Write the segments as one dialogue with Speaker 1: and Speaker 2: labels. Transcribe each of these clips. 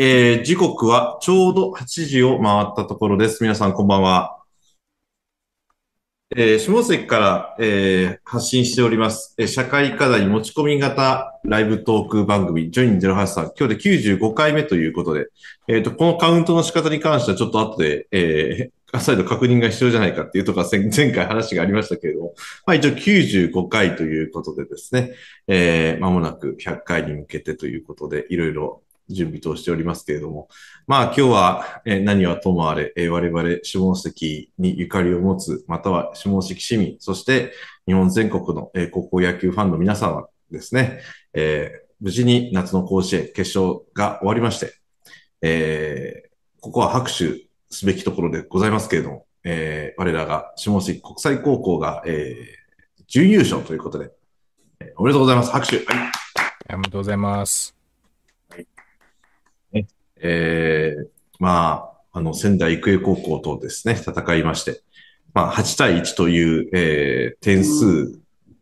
Speaker 1: えー、時刻はちょうど8時を回ったところです。皆さんこんばんは。えー、下関から、えー発信しております、えー社会課題持ち込み型ライブトーク番組、ジョイン08さん、今日で95回目ということで、えっ、と、このカウントの仕方に関してはちょっと後で、えー、再度確認が必要じゃないかっていうところは前前回話がありましたけれども、まあ一応95回ということでですね、えー、間もなく100回に向けてということで、いろいろ準備としておりますけれども、まあ今日は、え何はともあれ、え我々下関にゆかりを持つ、または下関市民、そして日本全国の、え高校野球ファンの皆さんはですね、えー無事に夏の甲子園決勝が終わりまして、えーここは拍手すべきところでございますけれども、えー我らが下関国際高校が、え準優勝ということで、えおめでとうございます。拍手。はい
Speaker 2: おめでとうございます。
Speaker 1: えーまあ、あの、仙台育英高校とですね、戦いまして、まあ、8対1という、えー点数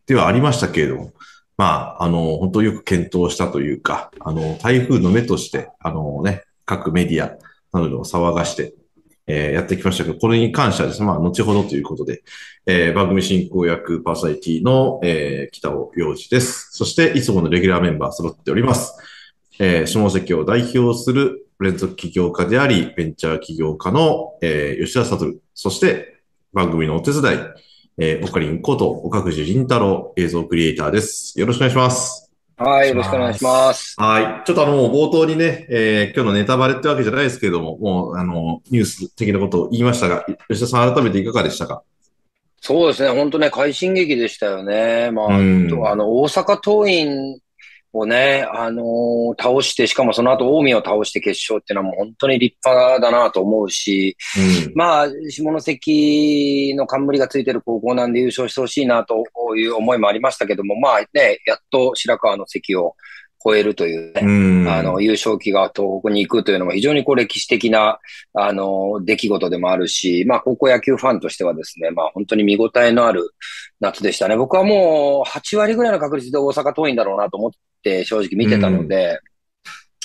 Speaker 1: ではありましたけれども、まあ、あの、本当よく検討したというか、あの、台風の目として、あのね、各メディアなどを騒がして、えーやってきましたけど、これに関してはですね、まあ、後ほどということで、えー番組進行役パーソナリティの、えー北尾洋二です。そして、いつものレギュラーメンバー揃っております。えー下関を代表する連続起業家であり、ベンチャー起業家の、えー吉田悟。そして、番組のお手伝い、えー、オカリンこと岡藤凛太郎映像クリエイターです。よろしくお願いします。
Speaker 3: はい、よろしくお願いします。
Speaker 1: はい。ちょっとあの、冒頭にね、えー今日のネタバレってわけじゃないですけれども、もう、あの、ニュース的なことを言いましたが、吉田さん改めていかがでしたか？
Speaker 3: そうですね、本当ね、快進撃でしたよね。まあ、
Speaker 1: うん
Speaker 3: とあの、大阪桐蔭をね、あのー倒して、しかもその後、近江を倒して決勝っていうのはもう本当に立派だなと思うし、
Speaker 1: うん。
Speaker 3: まあ、下関の冠がついてる高校なんで優勝してほしいなという思いもありましたけども、まあね、やっと白川の関を超えるというね、
Speaker 1: うん。
Speaker 3: あの、優勝旗が東北に行くというのも非常にこう歴史的な、あの、出来事でもあるし、まあ、高校野球ファンとしてはですね、まあ、本当に見応えのある夏でしたね。僕はもう8割ぐらいの確率で大阪桐蔭だろうなと思って正直見てたので、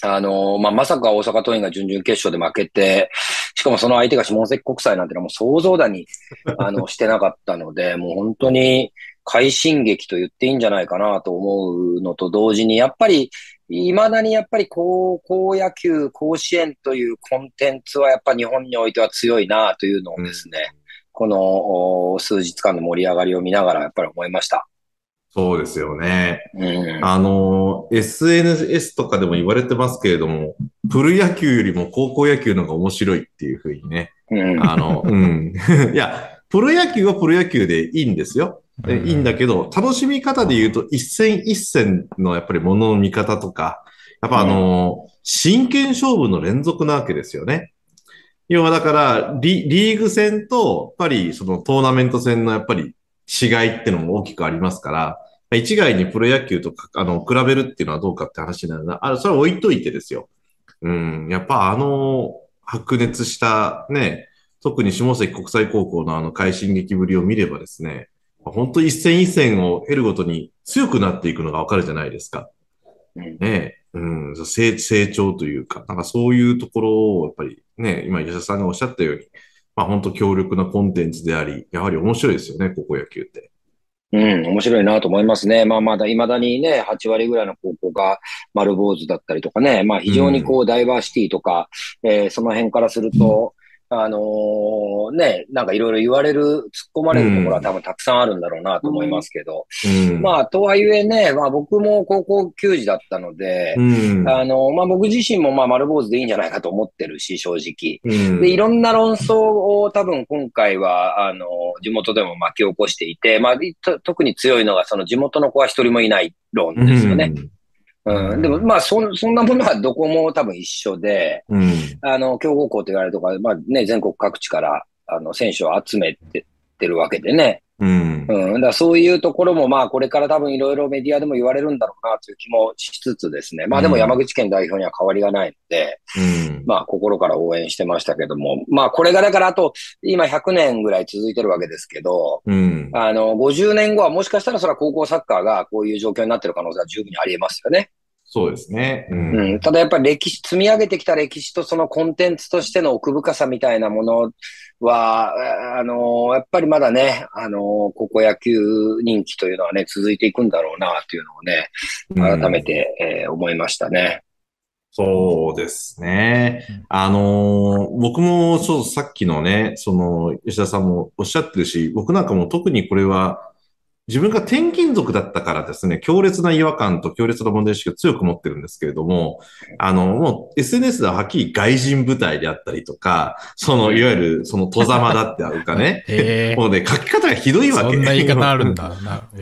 Speaker 3: あの、まあ、まさか大阪桐蔭が準々決勝で負けて、しかもその相手が下関国際なんてのはもう想像だに、あの、してなかったので、もう本当に快進撃と言っていいんじゃないかなと思うのと同時に、やっぱり、未だにやっぱり高校野球、甲子園というコンテンツはやっぱ日本においては強いなというのをですね、このお数日間の盛り上がりを見ながらやっぱり思いました。
Speaker 1: そうですよね。
Speaker 3: うん。
Speaker 1: あの、SNS とかでも言われてますけれども、プロ野球よりも高校野球の方が面白いっていうふうにね。
Speaker 3: うん。
Speaker 1: あの、うん。いや、プロ野球はプロ野球でいいんですよ。いいんだけど、楽しみ方で言うと、一戦一戦のやっぱり物のの見方とか、やっぱあの、真剣勝負の連続なわけですよね。要はだから、リリーグ戦と、やっぱりそのトーナメント戦のやっぱり違いってのも大きくありますから、一概にプロ野球とか、あの、比べるっていうのはどうかって話になるな。あ、それは置いといてですよ。うん。やっぱあの、白熱したね、特に下関国際高校のあの快進撃ぶりを見ればですね、本当一戦一戦を得るごとに強くなっていくのがわかるじゃないですか。
Speaker 3: うん
Speaker 1: ねえ、うん、成成長というか、なんかそういうところをやっぱりね、今吉田さんがおっしゃったように、まあ本当強力なコンテンツであり、やはり面白いですよね、高校野球って。
Speaker 3: うん、面白いなと思いますね。まあまだ未だにね、8割ぐらいの高校が丸坊主だったりとかね、まあ非常にこうダイバーシティとか、えーその辺からすると、あのーね、なんかいろいろ言われる、突っ込まれるところは多分たくさんあるんだろうなと思いますけど、
Speaker 1: うん。
Speaker 3: まあとはいえね、まあ僕も高校球児だったので、
Speaker 1: うん。
Speaker 3: あの、まあ僕自身もまあ丸坊主でいいんじゃないかと思ってるし、正直。
Speaker 1: うん
Speaker 3: で、いろんな論争を多分今回は、あの、地元でも巻き起こしていて、まあ、と特に強いのが、その地元の子は一人もいない論ですよね。うん。でも、まあ、そん、そんなものはどこも多分一緒で、
Speaker 1: うん。うん。
Speaker 3: あの、強豪校と言われるとか、まあね、全国各地から、あの、選手を集めてってるわけでね。
Speaker 1: うん。
Speaker 3: うん。だそういうところも、まあ、これから多分いろいろメディアでも言われるんだろうなという気もしつつですね。まあ、でも山口県代表には変わりがないので、
Speaker 1: うん。
Speaker 3: まあ、心から応援してましたけども、まあ、これがだからあと、今100年ぐらい続いてるわけですけど、
Speaker 1: うん。
Speaker 3: あの、50年後はもしかしたらそれは高校サッカーがこういう状況になってる可能性は十分にあり得ますよね。
Speaker 1: そうですね。う。
Speaker 3: うんん、ただやっぱり歴史、積み上げてきた歴史とそのコンテンツとしての奥深さみたいなものは、あの、やっぱりまだね、あの、高校野球人気というのはね、続いていくんだろうな、というのをね、改めて、えー思いましたね。
Speaker 1: そうですね。あのー僕もちょっとさっきのね、その、吉田さんもおっしゃってるし、僕なんかも特にこれは、自分が転勤族だったからですね、強烈な違和感と強烈な問題意識を強く持ってるんですけれども、あの、もう SNS でははっきり外人部隊であったりとか、その、いわゆる、その、戸ざまだってあるかね。もうね、書き方がひどいわけ。
Speaker 2: そんな言い方あるんだ。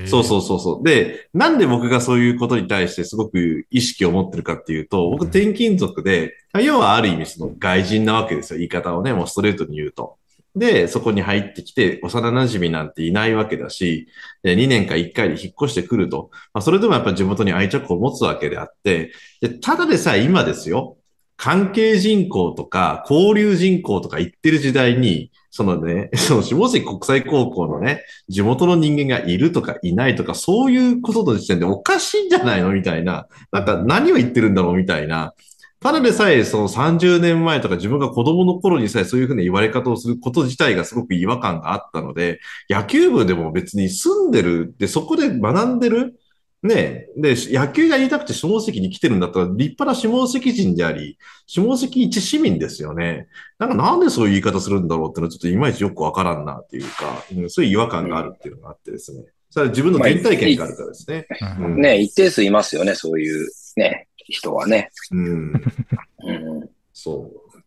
Speaker 1: そうそうそうそう。で、なんで僕がそういうことに対してすごく意識を持ってるかっていうと、僕転勤族で、要はある意味その外人なわけですよ。言い方をね、もうストレートに言うと。で、そこに入ってきて、幼馴染なんていないわけだし、で2年か1回で引っ越してくると。まあ、それでもやっぱり地元に愛着を持つわけであって、でただでさえ今ですよ。関係人口とか交流人口とか言ってる時代に、そのね、その下関国際高校のね、地元の人間がいるとかいないとか、そういうことの時点でおかしいんじゃないのみたいな。なんか何を言ってるんだろうみたいな。ただでさえその30年前とか自分が子供の頃にさえそういうふうな言われ方をすること自体がすごく違和感があったので、野球部でも別に住んでる、で、そこで学んでる、ねで、野球が言いたくて下関に来てるんだったら立派な下関人であり、下関一市民ですよね。なんかなんでそういう言い方するんだろうってのはちょっといまいちよくわからんなっていうか、うんそういう違和感があるっていうのがあってですね。それは自分の原体験があるからですね。
Speaker 2: うん
Speaker 1: うん
Speaker 3: ね、一定数いますよね、そういうね、人はね。
Speaker 1: うん。
Speaker 3: うん、
Speaker 1: そう。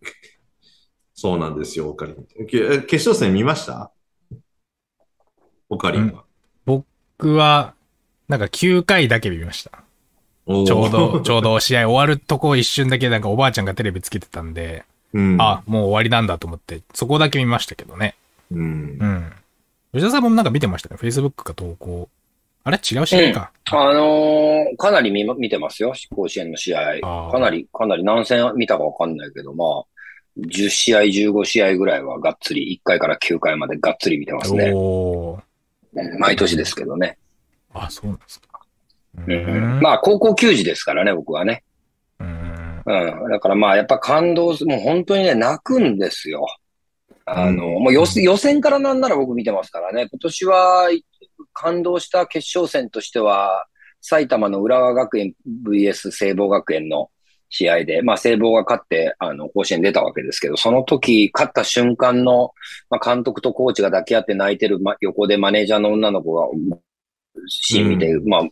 Speaker 1: そうなんですよ、オカリン。け決勝戦見ました？オカリンは。
Speaker 2: 僕は、なんか9回だけ見ました。ちょうど、ちょうど試合終わるとこ一瞬だけなんかおばあちゃんがテレビつけてたんで、
Speaker 1: うん。
Speaker 2: あ、もう終わりなんだと思って、そこだけ見ましたけどね。
Speaker 1: うん
Speaker 2: う。ん。吉田さんもなんか見てましたね？Facebook か投稿。あれ？違う試合か。
Speaker 3: あのーかなり見ま見てますよ、甲子園の試合。かなり、かなり何戦見たかわかんないけど、まあ、10試合、15試合ぐらいはがっつり、1回から9回までがっつり見てますね。毎年ですけどね。
Speaker 2: あ、そうなんですか。う
Speaker 3: うん
Speaker 2: ん。
Speaker 3: まあ、高校球児ですからね、僕はね。
Speaker 2: うん。
Speaker 3: うん。だからまあ、やっぱ感動す、もう本当にね、泣くんですよ。あの、もう予選からなんなら僕見てますからね。今年は感動した決勝戦としては、埼玉の浦和学園 VS 聖望学園の試合で、まあ聖望が勝って、あの、甲子園出たわけですけど、その時、勝った瞬間の、まあ監督とコーチが抱き合って泣いてる、ま、横でマネージャーの女の子が、シーン見て、
Speaker 1: う
Speaker 3: まあ、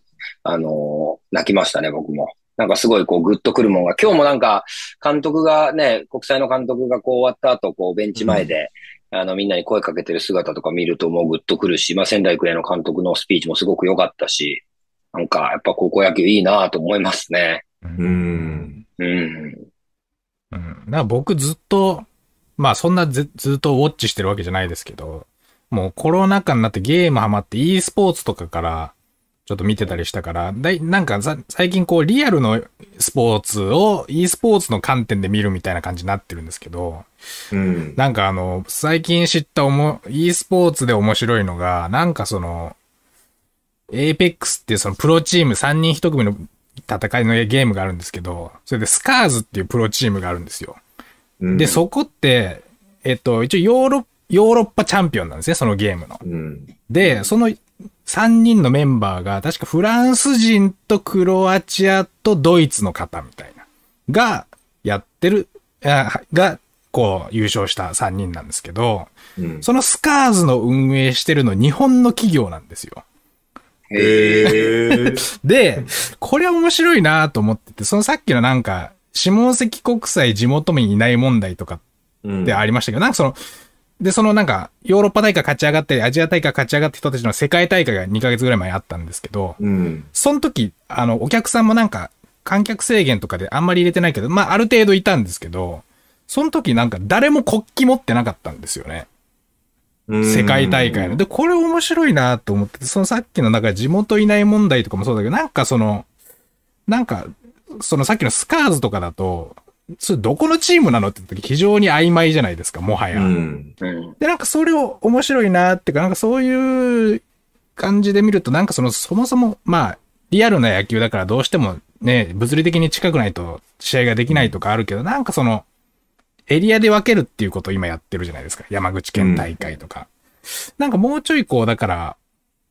Speaker 3: あのー泣きましたね、僕も。なんかすごいこうグッとくるもんが、今日もなんか監督がね、国際の監督がこう終わった後、こうベンチ前で、あのみんなに声かけてる姿とか見るともうグッとくるし、まあ仙台育英の監督のスピーチもすごく良かったし、なんかやっぱ高校野球いいなと思いますね。
Speaker 1: うん。
Speaker 3: うん。
Speaker 2: うん。な僕ずっと、まあそんなずずっとウォッチしてるわけじゃないですけど、もうコロナ禍になってゲームハマって e スポーツとかからちょっと見てたりしたから、だいなんかさ最近こうリアルのスポーツを e スポーツの観点で見るみたいな感じになってるんですけど、
Speaker 1: うん。
Speaker 2: なんかあの、最近知ったおも、e スポーツで面白いのが、なんかその、Apex っていうそのプロチーム3人1組の戦いのゲームがあるんですけど、それでスカーズっていうプロチームがあるんですよ。
Speaker 1: うん
Speaker 2: で、、そこって、えっと、一応ヨーロッヨーロッパチャンピオンなんですね、そのゲームの。
Speaker 1: うん。
Speaker 2: で、その3人のメンバーが、確かフランス人とクロアチアとドイツの方みたいな、がやってる、あが、こう、優勝した3人なんですけど、
Speaker 1: うん。
Speaker 2: そのスカーズの運営してるの日本の企業なんですよ。
Speaker 3: へ。
Speaker 2: で、これは面白いなと思ってて、そのさっきのなんか、下関国際地元民いない問題とか
Speaker 1: うん
Speaker 2: でありましたけど、なんかその、で、そのなんか、ヨーロッパ大会勝ち上がったり、アジア大会勝ち上がった人たちの世界大会が2ヶ月ぐらい前にあったんですけど、
Speaker 1: うん。
Speaker 2: その時、あの、お客さんもなんか、観客制限とかであんまり入れてないけど、まあ、ある程度いたんですけど、その時なんか誰も国旗持ってなかったんですよね。世界大会の。で、これ面白いなと思ってて、そのさっきのなんか地元いない問題とかもそうだけど、なんかその、なんか、そのさっきのスカーズとかだと、それどこのチームなのって時非常に曖昧じゃないですか、もはや。
Speaker 1: うん。
Speaker 3: うん。
Speaker 2: で、なんかそれを面白いなっていうか、なんかそういう感じで見ると、なんかその、そもそも、まあ、リアルな野球だからどうしてもね、物理的に近くないと試合ができないとかあるけど、なんかその、エリアで分けるっていうことを今やってるじゃないですか。山口県大会とか。なんかもうちょいこう、だから、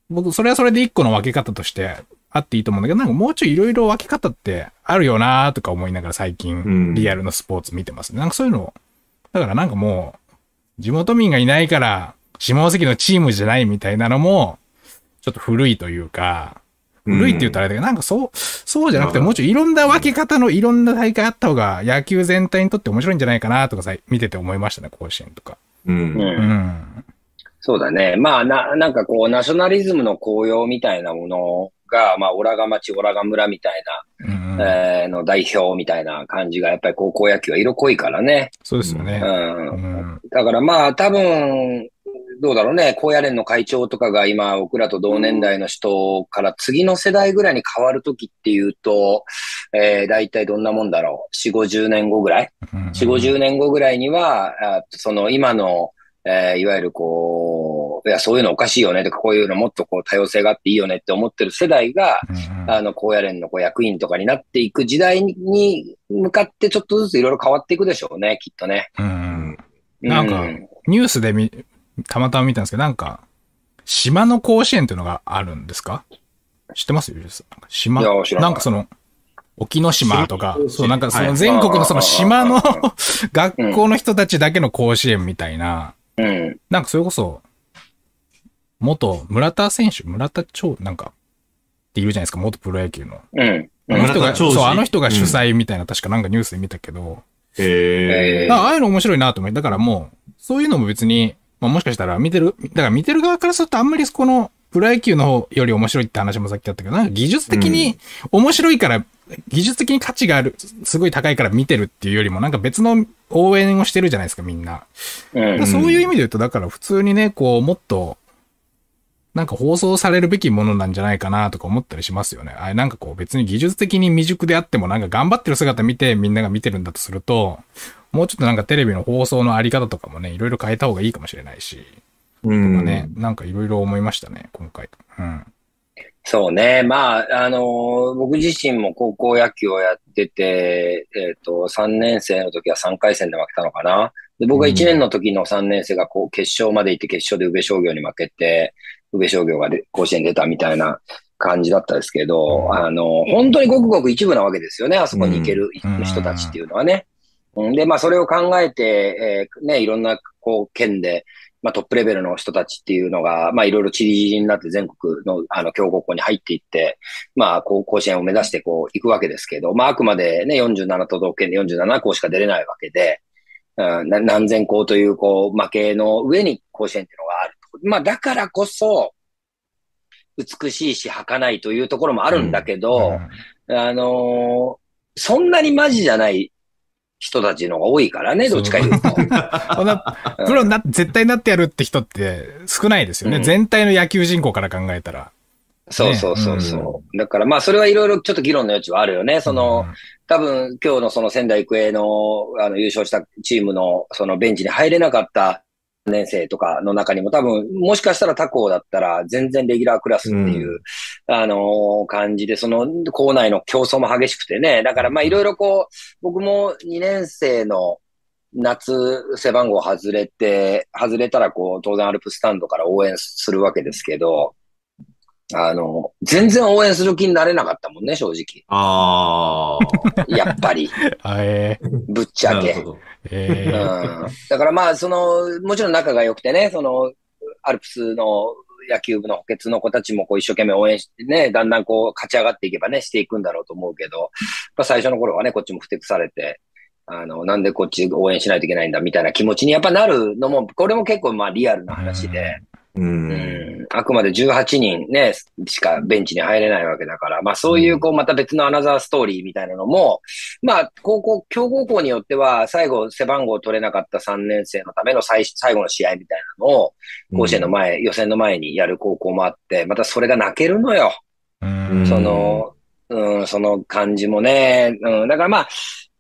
Speaker 2: 僕、それはそれで一個の分け方としてあっていいと思うんだけど、なんかもうちょいいろいろ分け方ってあるよなーとか思いながら最
Speaker 1: うん
Speaker 2: 近、リアルのスポーツ見てますね。なんかそういうの、だからなんかもう、地元民がいないから、下関のチームじゃないみたいなのも、ちょっと古いというか、古いって言ったらあれだけど、なんかそう、そうじゃなくて、
Speaker 1: うん
Speaker 2: もうちょいいろんな分け方のいろんな大会あった方が、野球全体にとって面白いんじゃないかなとかさ、見てて思いましたね、甲子園とか。
Speaker 1: うん。
Speaker 3: う。
Speaker 2: うんん。
Speaker 3: そうだね。まあ、な、なんかこう、ナショナリズムの高揚みたいなものが、まあ、オラが町、オラが村みたい
Speaker 2: うんうん
Speaker 3: な、えーの代表みたいな感じが、やっぱり高校野球は色濃いからね。
Speaker 2: そうですよね。
Speaker 3: う。
Speaker 2: うんん。
Speaker 3: だからまあ、多分、どうだろうね。高野連の会長とかが今、僕らと同年代の人から次の世代ぐらいに変わるときっていうと、えー、大体どんなもんだろう。4、50年後ぐらい？
Speaker 2: うん
Speaker 3: 4、50年後ぐらいには、あその今の、えーいわゆるこう、いや、そういうのおかしいよね。とか、こういうのもっとこう多様性があっていいよねって思ってる世代が、
Speaker 2: うんうん。
Speaker 3: あの、高野連のこう役員とかになっていく時代に向かってちょっとずついろいろ変わっていくでしょうね、きっとね。
Speaker 2: うんうん。なんか
Speaker 3: う
Speaker 2: ニュースで見、たまたま見たんですけど、なんか、島の甲子園っていうのがあるんですか？知ってます？島。
Speaker 3: な
Speaker 2: んかその、沖ノ島とかそう、なんかそ
Speaker 1: はい。
Speaker 2: の全国のその島の
Speaker 3: あ
Speaker 2: 学校の人たちだけの甲子園みたいな、
Speaker 3: うん。
Speaker 2: なんかそれこそ、元村田選手、村田長、なんか、っているじゃないですか、元プロ野球の。
Speaker 3: うん。
Speaker 2: あの人が、そう、あの人が主催みたいな、確かなんかニュースで見たけど、
Speaker 1: へえ。
Speaker 2: あああいうの面白いなと思って、だからもう、そういうのも別に、まあもしかしたら見てる、だから見てる側からするとあんまりこの、プロ野球の方より面白いって話もさっきあったけど、なんか技術的に面白いから、技術的に価値がある、すごい高いから見てるっていうよりも、なんか別の応援をしてるじゃないですか、みんな。
Speaker 3: うん。
Speaker 2: そういう意味で言うと、だから普通にね、こう、もっと、なんか放送されるべきものなんじゃないかなとか思ったりしますよね。あれなんかこう別に技術的に未熟であってもなんか頑張ってる姿見てみんなが見てるんだとすると、もうちょっとなんかテレビの放送のあり方とかもね、いろいろ変えた方がいいかもしれないし、とか
Speaker 1: うん。
Speaker 2: ね、なんかいろいろ思いましたね、今回。うん。
Speaker 3: そうね。まあ、あのー僕自身も高校野球をやってて、えっ、と、3年生の時は3回戦で負けたのかな。で、僕が1年の時の3年生がこう決勝まで行って決勝で宇部商業に負けて、宇部商業がで甲子園に出たみたいな感じだったですけど、
Speaker 2: うん
Speaker 3: あのー本当にごくごく一部なわけですよね。あそこに行ける
Speaker 2: うん
Speaker 3: 人たちっていうのはね。うんで、まあ、それを考えて、えーね、いろんな、こう、県で、まあ、トップレベルの人たちっていうのが、まあ、いろいろチリチリになって全国の、あの、強豪校に入っていって、まあ、こう、甲子園を目指して、こう、行くわけですけど、まあ、あくまでね、47都道府県で47校しか出れないわけで、うん、な何千校という、こう、負けの上に甲子園っていうのがあると。まあ、だからこそ、美しいし、儚いというところもあるんだけど、あのーそんなにマジじゃない人たちの方が多いからね、どっちか言うと。
Speaker 2: プロにな、絶対なってやるって人って少ないですよね。
Speaker 3: うん
Speaker 2: 全体の野球人口から考えたら。
Speaker 3: そうそうそうそう。だからまあそれはいろいろちょっと議論の余地はあるよね。その、多分今日のその仙台育英のあの優勝したチームのそのベンチに入れなかった年生とかの中にも多分もしかしたら他校だったら全然レギュラークラスっていう、あのー感じでその校内の競争も激しくてね。だからまあいろいろこう僕も2年生の夏背番号外れて、外れたらこう当然アルプスタンドから応援するわけですけど、あの、全然応援する気になれなかったもんね、正直。
Speaker 1: ああ。
Speaker 3: やっぱり、
Speaker 2: あえー、
Speaker 3: ぶっちゃけ。
Speaker 1: なるほど。
Speaker 2: え
Speaker 3: うん
Speaker 2: ー、
Speaker 3: だからまあ、その、もちろん仲が良くてね、その、アルプスの野球部の補欠の子たちもこう一生懸命応援してね、だんだんこう勝ち上がっていけばね、していくんだろうと思うけど、まあ、最初の頃はね、こっちもふてくされて、あの、なんでこっち応援しないといけないんだみたいな気持ちにやっぱなるのも、これも結構まあリアルな話で、
Speaker 1: う。
Speaker 3: うんん、あくまで18人ね、しかベンチに入れないわけだから、まあそういうこうまた別のアナザーストーリーみたいなのも、まあ高校、強豪校によっては最後背番号取れなかった3年生のための最最後の試合みたいなのを甲子園の前、予選の前にやる高校もあって、またそれが泣けるのよ。
Speaker 2: うん
Speaker 3: その、うん、その感じもね。うん、だからまあ、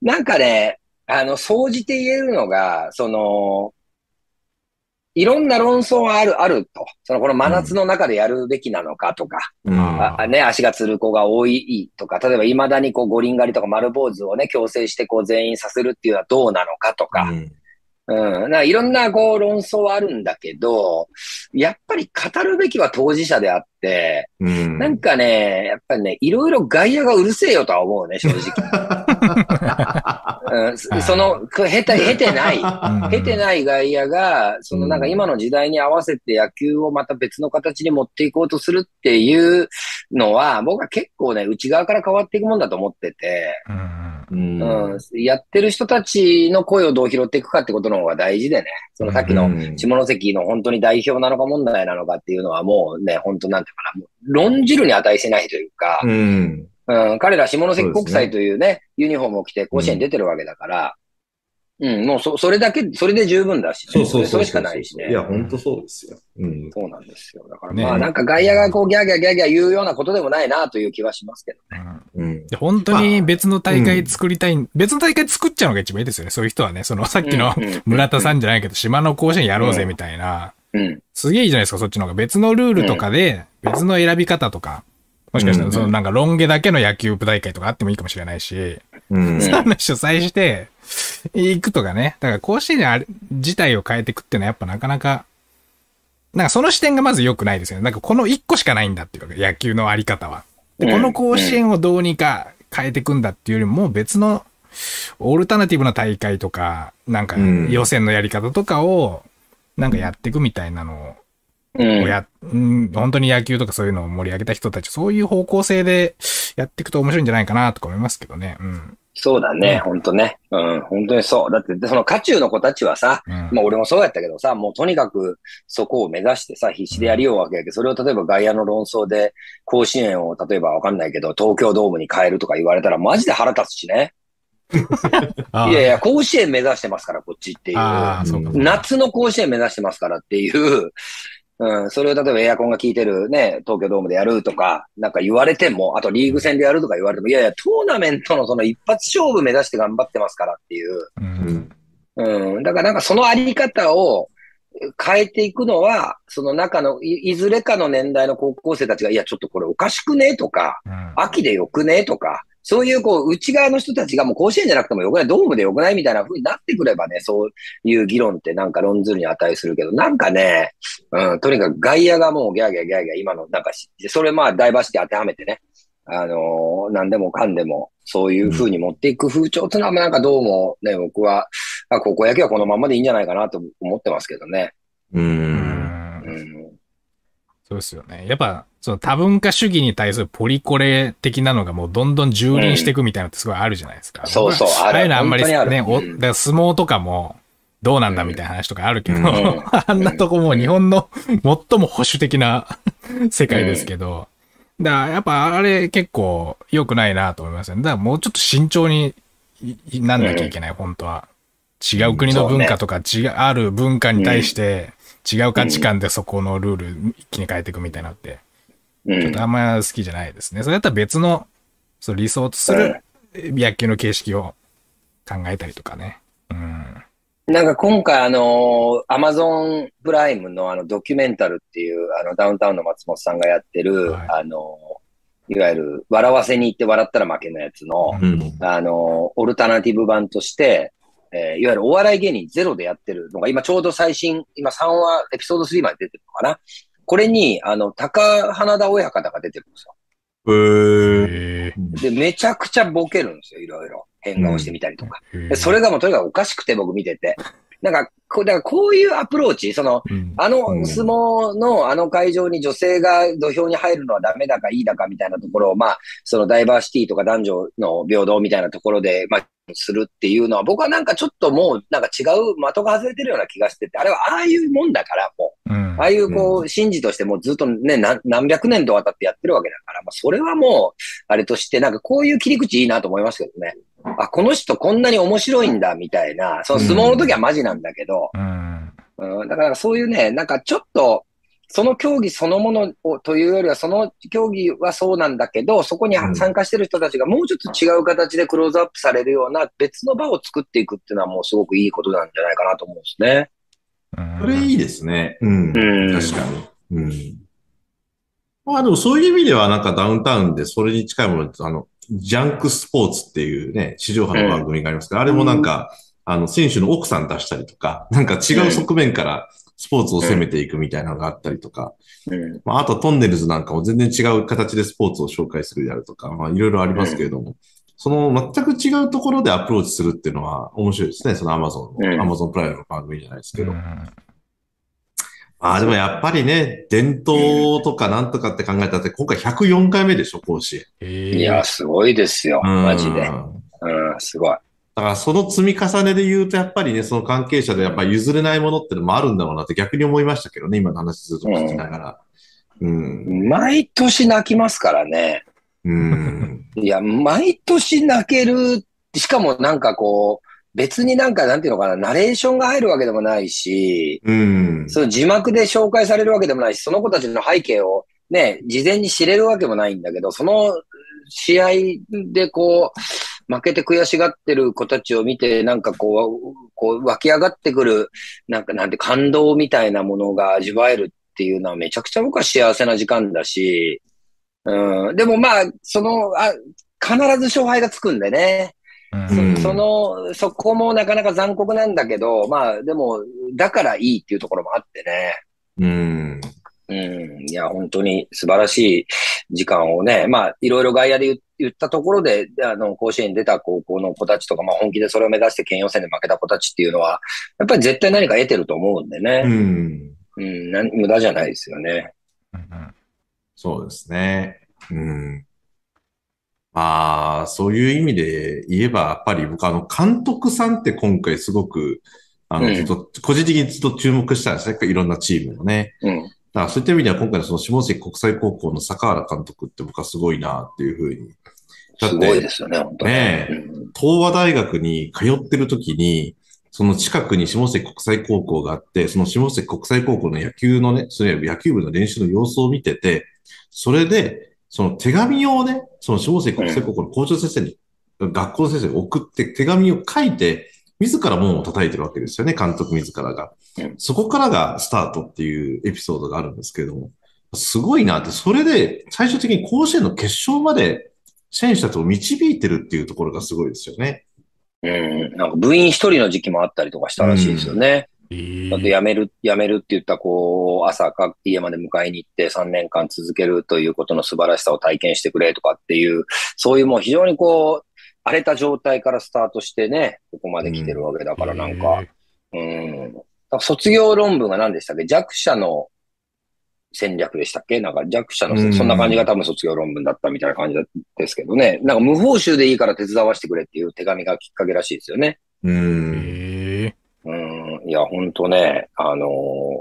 Speaker 3: なんかね、あの、総じて言えるのが、その、いろんな論争はある、あると。その、この真夏の中でやるべきなのかとか、
Speaker 1: うん
Speaker 3: あね、足がつる子が多いとか、例えば未だにこう五輪狩りとか丸坊主をね、強制してこう全員させるっていうのはどうなのかとか、
Speaker 1: うん
Speaker 3: うん。ないろんなこう論争はあるんだけど、やっぱり語るべきは当事者であって、
Speaker 1: うん
Speaker 3: なんかね、やっぱりね、いろいろ外野がうるせえよとは思うね、正直。うん、そその、く経て、経てない。
Speaker 2: うん。
Speaker 3: 経てない外野が、そのなんか今の時代に合わせて野球をまた別の形に持っていこうとするっていうのは、僕は結構ね、内側から変わっていくもんだと思ってて、
Speaker 2: うん。
Speaker 1: うん。
Speaker 3: うん、やってる人たちの声をどう拾っていくかってことの方が大事でね、そのさっきの
Speaker 1: うん。
Speaker 3: 下関の本当に代表なのか問題なのかっていうのはもうね、本当なんていうかな、論じるに値しないというか、
Speaker 1: うん。
Speaker 3: うん、彼ら下関国際というね、ユニフォームを着て甲子園に出てるわけだから、うん、もうそ、それだけ、それで十分だし、ね、
Speaker 1: そうそうそう。
Speaker 3: それしかないしね。
Speaker 1: いや、本当そうですよ。うん。
Speaker 3: そうなんですよ。だから
Speaker 2: ね
Speaker 3: まあなんか外野がこうギャーギャーギャーギャー言うようなことでもないなという気はしますけどね。
Speaker 1: うん。
Speaker 2: で本当に別の大会作りたい、別の大会作っちゃうのが一番いいですよね。そういう人はね。そのさっきの
Speaker 3: うんうん
Speaker 2: 村田さんじゃないけど、島の甲子園やろうぜみたいな。
Speaker 3: うん。
Speaker 2: すげえいいじゃないですか、そっちの方が。別のルールとかで、別の選び方とか。もしかしたら、そのなんかロン毛だけの野球部大会とかあってもいいかもしれないし、
Speaker 1: うん。
Speaker 2: そういうの主催して、行くとかね。だから甲子園あれ自体を変えていくっていうのはやっぱなかなか、なんかその視点がまず良くないですよね。なんかこの一個しかないんだっていうか、野球のあり方は。で
Speaker 3: うん
Speaker 2: この甲子園をどうにか変えていくんだっていうよりも、別のオルタナティブな大会とか、なんか
Speaker 1: うん
Speaker 2: 予選のやり方とかを、なんかやっていくみたいなの
Speaker 3: うん
Speaker 2: うん、本当に野球とかそういうのを盛り上げた人たち、そういう方向性でやっていくと面白いんじゃないかなとか思いますけどね。うん。
Speaker 3: そうだね、本当ね。うん、本当にそう。だって、その渦中の子たちはさ、
Speaker 2: うん
Speaker 3: まあ俺もそうやったけどさ、もうとにかくそこを目指してさ、必死でやりようわけやけど、それを例えば外野の論争で甲子園を例えばわかんないけど、東京ドームに変えるとか言われたらマジで腹立つしね。いやいや、甲子園目指してますから、こっちっていう。夏の甲子園目指してますからっていう、うん、それを例えばエアコンが効いてるね、東京ドームでやるとか、なんか言われても、あとリーグ戦でやるとか言われても、いやいや、トーナメントのその一発勝負目指して頑張ってますからっていう。
Speaker 2: う。
Speaker 1: うんん。
Speaker 3: うん、だからなんかそのあり方を変えていくのは、その中のい、いずれかの年代の高校生たちが、いや、ちょっとこれおかしくね？とか、
Speaker 2: うん
Speaker 3: 秋でよくね？とか、そういうこう、内側の人たちがもう甲子園じゃなくてもよくない、ドームでよくないみたいな風になってくればね、そういう議論ってなんか論ずるに値するけど、なんかね、うん、とにかく外野がもうギャーギャーギャーギャー今のなんかし、それまあダイバーシティ当てはめてね、あのー何でもかんでも、そういう風に持っていく風潮っていうのはなんかどうもね、僕は、あ高校野球はこのままでいいんじゃないかなと思ってますけどね。
Speaker 1: う。
Speaker 2: うんん
Speaker 3: うん。
Speaker 2: そうですよね。やっぱ、その多文化主義に対するポリコレ的なのがもうどんどん蹂躙していくみたいなのってすごいあるじゃないですか。
Speaker 3: そうそう
Speaker 2: 僕は
Speaker 3: ある。
Speaker 2: ああいうのあんまりね、お、
Speaker 3: うん。
Speaker 2: だ相撲とかもどうなんだみたいな話とかあるけど、
Speaker 1: うん。
Speaker 2: あんなとこもう日本の最も保守的な世界ですけど、だからやっぱあれ結構良くないなと思いますね。だからもうちょっと慎重になんなきゃいけない、本当は。違う国の文化とか違う、ある文化に対して違う価値観でそこのルール一気に変えていくみたいなのって、
Speaker 3: うん
Speaker 2: ちょっとあんま好きじゃないですね。それだったら別の、そう理想とする野球の形式を考えたりとかね。うん。
Speaker 3: なんか今回あの、アマゾンプライムのあのドキュメンタルっていうあのダウンタウンの松本さんがやってる、
Speaker 2: はい
Speaker 3: あの、いわゆる笑わせに行って笑ったら負けのやつの、
Speaker 1: うん。
Speaker 3: あの、オルタナティブ版として、えーいわゆるお笑い芸人ゼロでやってるのが今ちょうど最新、今3話、エピソード3まで出てるのかなこれに、あの、高花田親方が出てるんですよ。
Speaker 1: へ
Speaker 3: で、めちゃくちゃボケるんですよ、いろいろ。変顔してみたりとか。
Speaker 2: え
Speaker 3: でそれがもうとにかくおかしくて僕見てて。なんか、こう、だからこういうアプローチ、その、
Speaker 2: うん。
Speaker 3: あ
Speaker 1: うん。
Speaker 3: の相撲のあの会場に女性が土俵に入るのはダメだかいいだかみたいなところを、まあ、そのダイバーシティとか男女の平等みたいなところで、まあ、するっていうのは、僕はなんかちょっともう、なんか違う的が外れてるような気がしてて、あれはああいうもんだから、もう、
Speaker 2: うん。
Speaker 3: ああいうこう、神事としてもうずっとね、何何百年と渡ってやってるわけだから、まあ、それはもう、あれとして、なんかこういう切り口いいなと思いますけどね。あ、この人こんなに面白いんだ、みたいな。その相撲の時はマジなんだけど、
Speaker 2: うん。
Speaker 3: うん、だからそういうね、なんかちょっと、その競技そのものをというよりは、その競技はそうなんだけど、そこに
Speaker 1: うん
Speaker 3: 参加してる人たちがもうちょっと違う形でクローズアップされるような別の場を作っていくっていうのはもうすごくいいことなんじゃないかなと思うんですね。
Speaker 1: それいいですね。うん。
Speaker 3: うん
Speaker 1: 確かに。うん。まあでもそういう意味ではなんかダウンタウンでそれに近いもの、あの、ジャンクスポーツっていうね、地上波の番組がありますけど、あれもなんか、あの、選手の奥さん出したりとか、なんか違う側面からスポーツを攻めていくみたいなのがあったりとか、
Speaker 3: うん。
Speaker 1: まあ、あとトンネルズなんかも全然違う形でスポーツを紹介するであるとか、まあいろいろありますけれども、その全く違うところでアプローチするっていうのは面白いですね。そのアマゾン
Speaker 3: うん
Speaker 1: の、アマゾンプライムの番組じゃないですけど。
Speaker 2: うん
Speaker 1: ああ、でもやっぱりね、伝統とかなんとかって考えたって、今回104回目でしょ、甲子園。
Speaker 2: ええ
Speaker 3: いや、すごいですよ。マジで
Speaker 1: う。ん
Speaker 3: うん、すごい。
Speaker 1: だからその積み重ねで言うと、やっぱりね、その関係者でやっぱり譲れないものってのもあるんだろうなって逆に思いましたけどね、今の話ずっと聞きながら。うん。
Speaker 3: 毎年泣きますからね。
Speaker 1: うん。
Speaker 3: いや、毎年泣ける。しかもなんかこう、別になんかなんていうのかな、ナレーションが入るわけでもないし、
Speaker 1: うん。
Speaker 3: その字幕で紹介されるわけでもないし、その子たちの背景をね、事前に知れるわけもないんだけど、その試合でこう、負けて悔しがってる子たちを見て、なんかこう、こう湧き上がってくる、なんかなんて感動みたいなものが味わえるっていうのはめちゃくちゃ僕は幸せな時間だし、うん、でもまあ、その、あ、必ず勝敗がつくんでね。
Speaker 2: うん
Speaker 3: そその、そこもなかなか残酷なんだけど、まあでも、だからいいっていうところもあってね。
Speaker 1: うん。
Speaker 3: うん。いや、本当に素晴らしい時間をね、まあ、いろいろ外野で言言ったところで、あの、甲子園に出た高校の子たちとか、まあ本気でそれを目指して県予選で負けた子たちっていうのは、やっぱり絶対何か得てると思うんで
Speaker 1: う
Speaker 3: ね。
Speaker 1: ん。
Speaker 3: うん、なん無駄じゃないですよね。
Speaker 2: うん
Speaker 1: そうですね。うん。まあ、そういう意味で言えば、やっぱり僕、あの、監督さんって今回すごく、あの、
Speaker 3: うん
Speaker 1: ずっと、個人的にずっと注目したんですね。いろんなチームのね。
Speaker 3: うん。
Speaker 1: だからそういった意味では今回のその下関国際高校の坂原監督って僕はすごいなっていうふうに。だって
Speaker 3: すごいですよね、本当に。
Speaker 1: ねえ
Speaker 3: うん
Speaker 1: 東和大学に通ってる時に、その近くに下関国際高校があって、その下関国際高校の野球のね、それ野球部の練習の様子を見てて、それで、その手紙をね、その下関国際高校の校長先生に、学校の先生に送って手紙を書いて、自ら門を叩いてるわけですよね、監督自らが
Speaker 3: うん。
Speaker 1: そこからがスタートっていうエピソードがあるんですけれども、すごいなって、それで最終的に甲子園の決勝まで選手たちを導いてるっていうところがすごいですよね。
Speaker 3: うん。なんか部員一人の時期もあったりとかしたらしいですよね。
Speaker 2: ええ
Speaker 3: だって辞める、辞めるって言った子を朝か家まで迎えに行って3年間続けるということの素晴らしさを体験してくれとかっていう、そういうもう非常にこう、荒れた状態からスタートしてね、ここまで来てるわけだからなんか、うん。だから卒業論文が何でしたっけ？弱者の戦略でしたっけ？なんか弱者のせ、
Speaker 1: うん
Speaker 3: そんな感じが多分卒業論文だったみたいな感じですけどね。なんか無報酬でいいから手伝わせてくれっていう手紙がきっかけらしいですよね。
Speaker 1: うん。
Speaker 3: いや、本当ね、あのー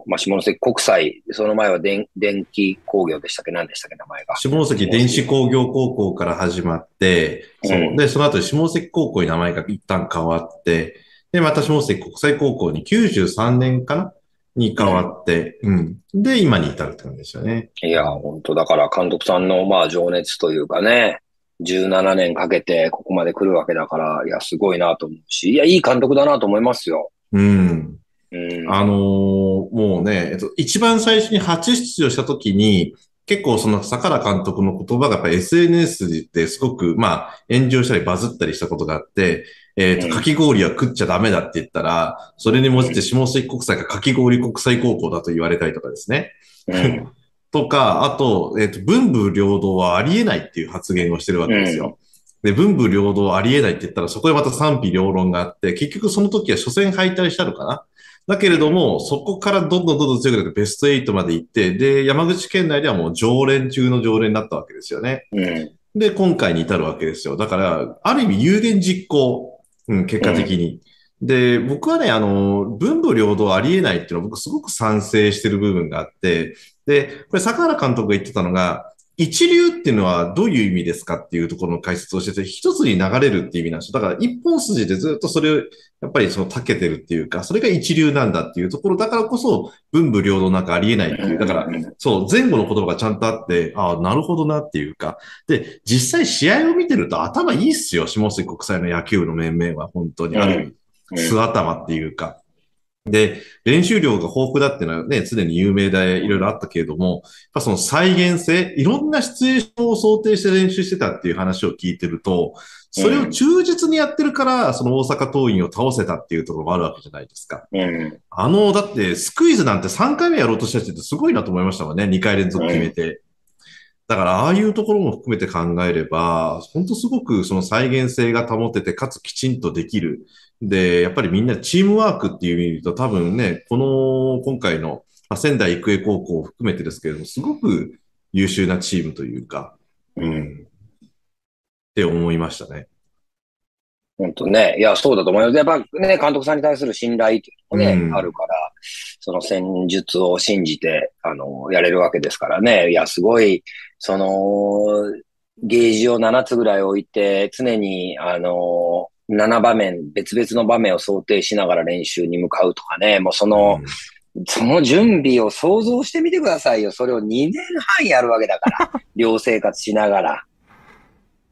Speaker 3: まあ、下関国際、その前は電電気工業でしたっけ？何でしたっけ？名前が。
Speaker 1: 下関電子工業高校から始まって、そう
Speaker 3: うん
Speaker 1: で、その後下関高校に名前が一旦変わって、で、また下関国際高校に93年かな？に変わって、うん。で、今に至るって感じですよね。
Speaker 3: いや、本当だから監督さんの、まあ、情熱というかね、17年かけてここまで来るわけだから、いや、すごいなと思うし、いや、いい監督だなと思いますよ。
Speaker 1: うん。
Speaker 3: うん。
Speaker 1: あのーもうね、えっと、一番最初に初出場した時に、結構その坂原監督の言葉がやっぱり SNS ですごく、まあ、炎上したりバズったりしたことがあって、えっ、と、
Speaker 3: うん
Speaker 1: かき氷は食っちゃダメだって言ったら、それにもじって下関国際がかき氷国際高校だと言われたりとかですね。
Speaker 3: うん。
Speaker 1: とか、あと、えっ、と、文武両道はありえないっていう発言をしてるわけですよ。で、文武両道ありえないって言ったら、そこでまた賛否両論があって、結局その時は初戦敗退したのかな？だけれども、そこからどんどんどんどん強くなってベスト8まで行って、で、山口県内ではもう常連中の常連になったわけですよね。
Speaker 3: うん。
Speaker 1: で、今回に至るわけですよ。だから、ある意味有言実行、うん、結果的に。で、僕はね、あの、文武両道ありえないっていうのは僕すごく賛成してる部分があって、で、これ坂原監督が言ってたのが、一流っていうのはどういう意味ですかっていうところの解説をしてて、一つに流れるっていう意味なんですよ。だから一本筋でずっとそれを、やっぱりその長けてるっていうか、それが一流なんだっていうところだからこそ、文武両道なんかありえないっていう。だから、そう、前後の言葉がちゃんとあって、ああ、なるほどなっていうか。で、実際試合を見てると頭いいっすよ。下関国際の野球部の面々は本当にある素頭っていうか。で、練習量が豊富だっていうのはね、常に有名でいろいろあったけれども、やっぱその再現性、いろんなシチュエーションを想定して練習してたっていう話を聞いてると、それを忠実にやってるから、その大阪桐蔭を倒せたっていうところもあるわけじゃないですか。
Speaker 3: うん。
Speaker 1: あの、だって、スクイズなんて3回目やろうとした人ってすごいなと思いましたもんね。2回連続決めて。だから、ああいうところも含めて考えれば、本当すごくその再現性が保てて、かつきちんとできる。で、やっぱりみんなチームワークっていう意味で言うと、多分ね、この、今回のまあ仙台育英高校を含めてですけれども、すごく優秀なチームというか、うん。って思いましたね。
Speaker 3: 本当ね。いや、そうだと思います。やっぱね、監督さんに対する信頼っていうのもね、
Speaker 1: うん
Speaker 3: あるから、その戦術を信じて、あの、やれるわけですからね。いや、すごい、その、ゲージを7つぐらい置いて、常に、あの、7場面、別々の場面を想定しながら練習に向かうとかね、もうその、その準備を想像してみてくださいよ。それを2年半やるわけだから。寮生活しながら。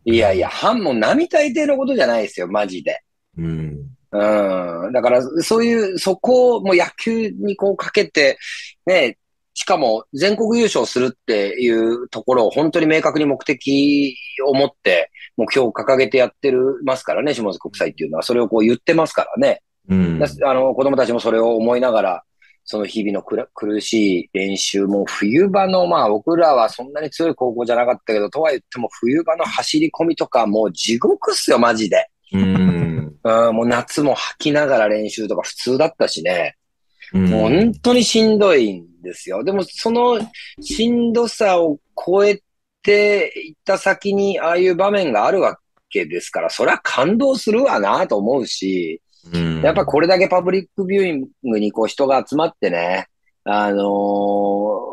Speaker 3: いやいや、半も並大抵のことじゃないですよ、マジで。
Speaker 1: うん。
Speaker 3: うん。だから、そういう、そこをもう野球にこうかけて、ね、しかも全国優勝するっていうところを本当に明確に目的を持って目標を掲げてやってるますからね、下関国際っていうのは。それをこう言ってますからね。
Speaker 1: うん。
Speaker 3: だあの、子供たちもそれを思いながら、その日々のくら苦しい練習も冬場の、まあ僕らはそんなに強い高校じゃなかったけど、とは言っても冬場の走り込みとかもう地獄っすよ、マジで。
Speaker 1: うん。
Speaker 3: うん、もう夏も吐きながら練習とか普通だったしね。
Speaker 1: うん
Speaker 3: もう本当にしんどいんですよ。でもそのしんどさを超えていった先にああいう場面があるわけですから、そりゃ感動するわなと思うし、
Speaker 1: うん
Speaker 3: やっぱこれだけパブリックビューイングにこう人が集まってね、あのー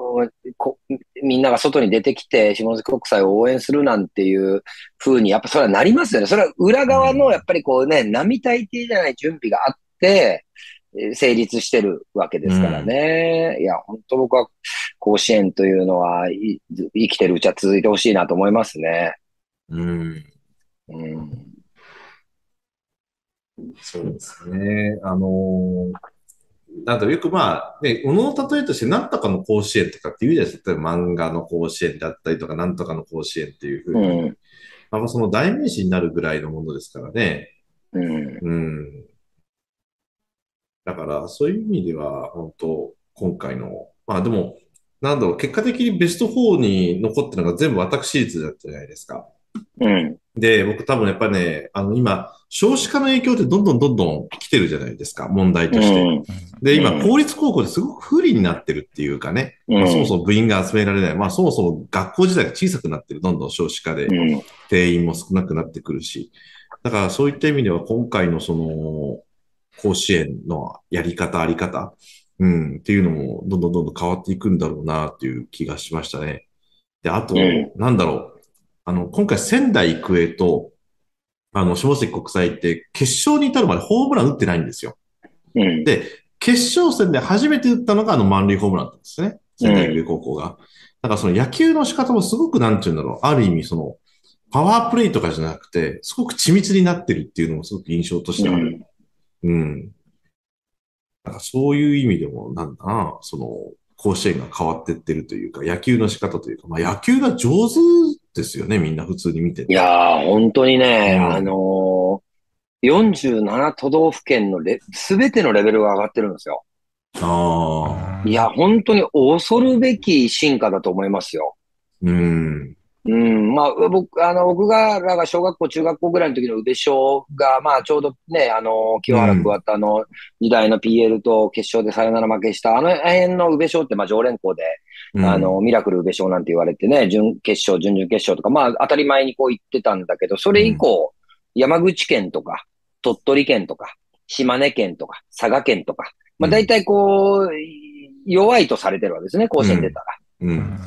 Speaker 3: こみんなが外に出てきて下関国際を応援するなんていう風にやっぱそれはなりますよね。それは裏側のやっぱりこうね、並大抵じゃない準備があって、えー成立してるわけですからね。いや、本当僕は甲子園というのはい生きてるうちは続いてほしいなと思いますね。
Speaker 1: うん。
Speaker 3: うん。
Speaker 1: そうですね。あのーなんだろう、よくまあ、ね、ものの例えとして何とかの甲子園とかって言うじゃないですか。例えば漫画の甲子園だったりとか、なんとかの甲子園っていうふうに。
Speaker 3: うん。
Speaker 1: まあ、その代名詞になるぐらいのものですからね。
Speaker 3: うん。
Speaker 1: うん。だから、そういう意味では、本当今回の、まあでも、なんだろう、結果的にベスト4に残ってるのが全部私立だったじゃないですか。
Speaker 3: うん。
Speaker 1: で、僕多分やっぱね、あの今、少子化の影響ってどんどんどんどん来てるじゃないですか、問題として。
Speaker 3: うん。
Speaker 1: で、今、
Speaker 3: うん
Speaker 1: 公立高校ですごく不利になってるっていうかね、
Speaker 3: うん
Speaker 1: まあそもそも部員が集められない。まあそもそも学校自体が小さくなってる。どんどん少子化で、
Speaker 3: うん。
Speaker 1: 定員も少なくなってくるし。だからそういった意味では今回のその、甲子園のやり方、あり方、うん、っていうのもどんどんどんどん変わっていくんだろうなっていう気がしましたね。で、あと、
Speaker 3: うん
Speaker 1: なんだろう。あの、今回仙台育英と、あの、下関国際って決勝に至るまでホームラン打ってないんですよ。
Speaker 3: うん。
Speaker 1: で、決勝戦で初めて打ったのがあの満塁ホームランだったんですね。仙台育英高校が。だからその野球の仕方もすごくなんて言うんだろう。ある意味その、パワープレイとかじゃなくて、すごく緻密になってるっていうのもすごく印象としてある。うん。なんかそういう意味でも、なんだな、その、甲子園が変わってってるというか、野球の仕方というか、まあ野球が上手ですよね、みんな普通に見てて。
Speaker 3: いやー、本当にね、
Speaker 1: うん
Speaker 3: あのー、47都道府県のレ、すべてのレベルが上がってるんですよ。
Speaker 1: ああ。
Speaker 3: いや、本当に恐るべき進化だと思いますよ。
Speaker 1: うん。
Speaker 3: うん、まあ、僕、あの、僕が、らが小学校、中学校ぐらいの時の宇部賞が、まあ、ちょうどね、あの、清原桑田の時代の PL と決勝でサヨナラ負けした、あの辺の宇部賞って、まあ、常連校で、
Speaker 1: うん
Speaker 3: あ、の、ミラクル宇部賞なんて言われてね、準決勝、準々決勝とか、まあ、当たり前にこう言ってたんだけど、それ以降、山口県とか、鳥取県とか、島根県とか、佐賀県とか、まあ、大体こう、弱いとされてるわけですね、甲子園出たら。
Speaker 1: うん。
Speaker 3: うん、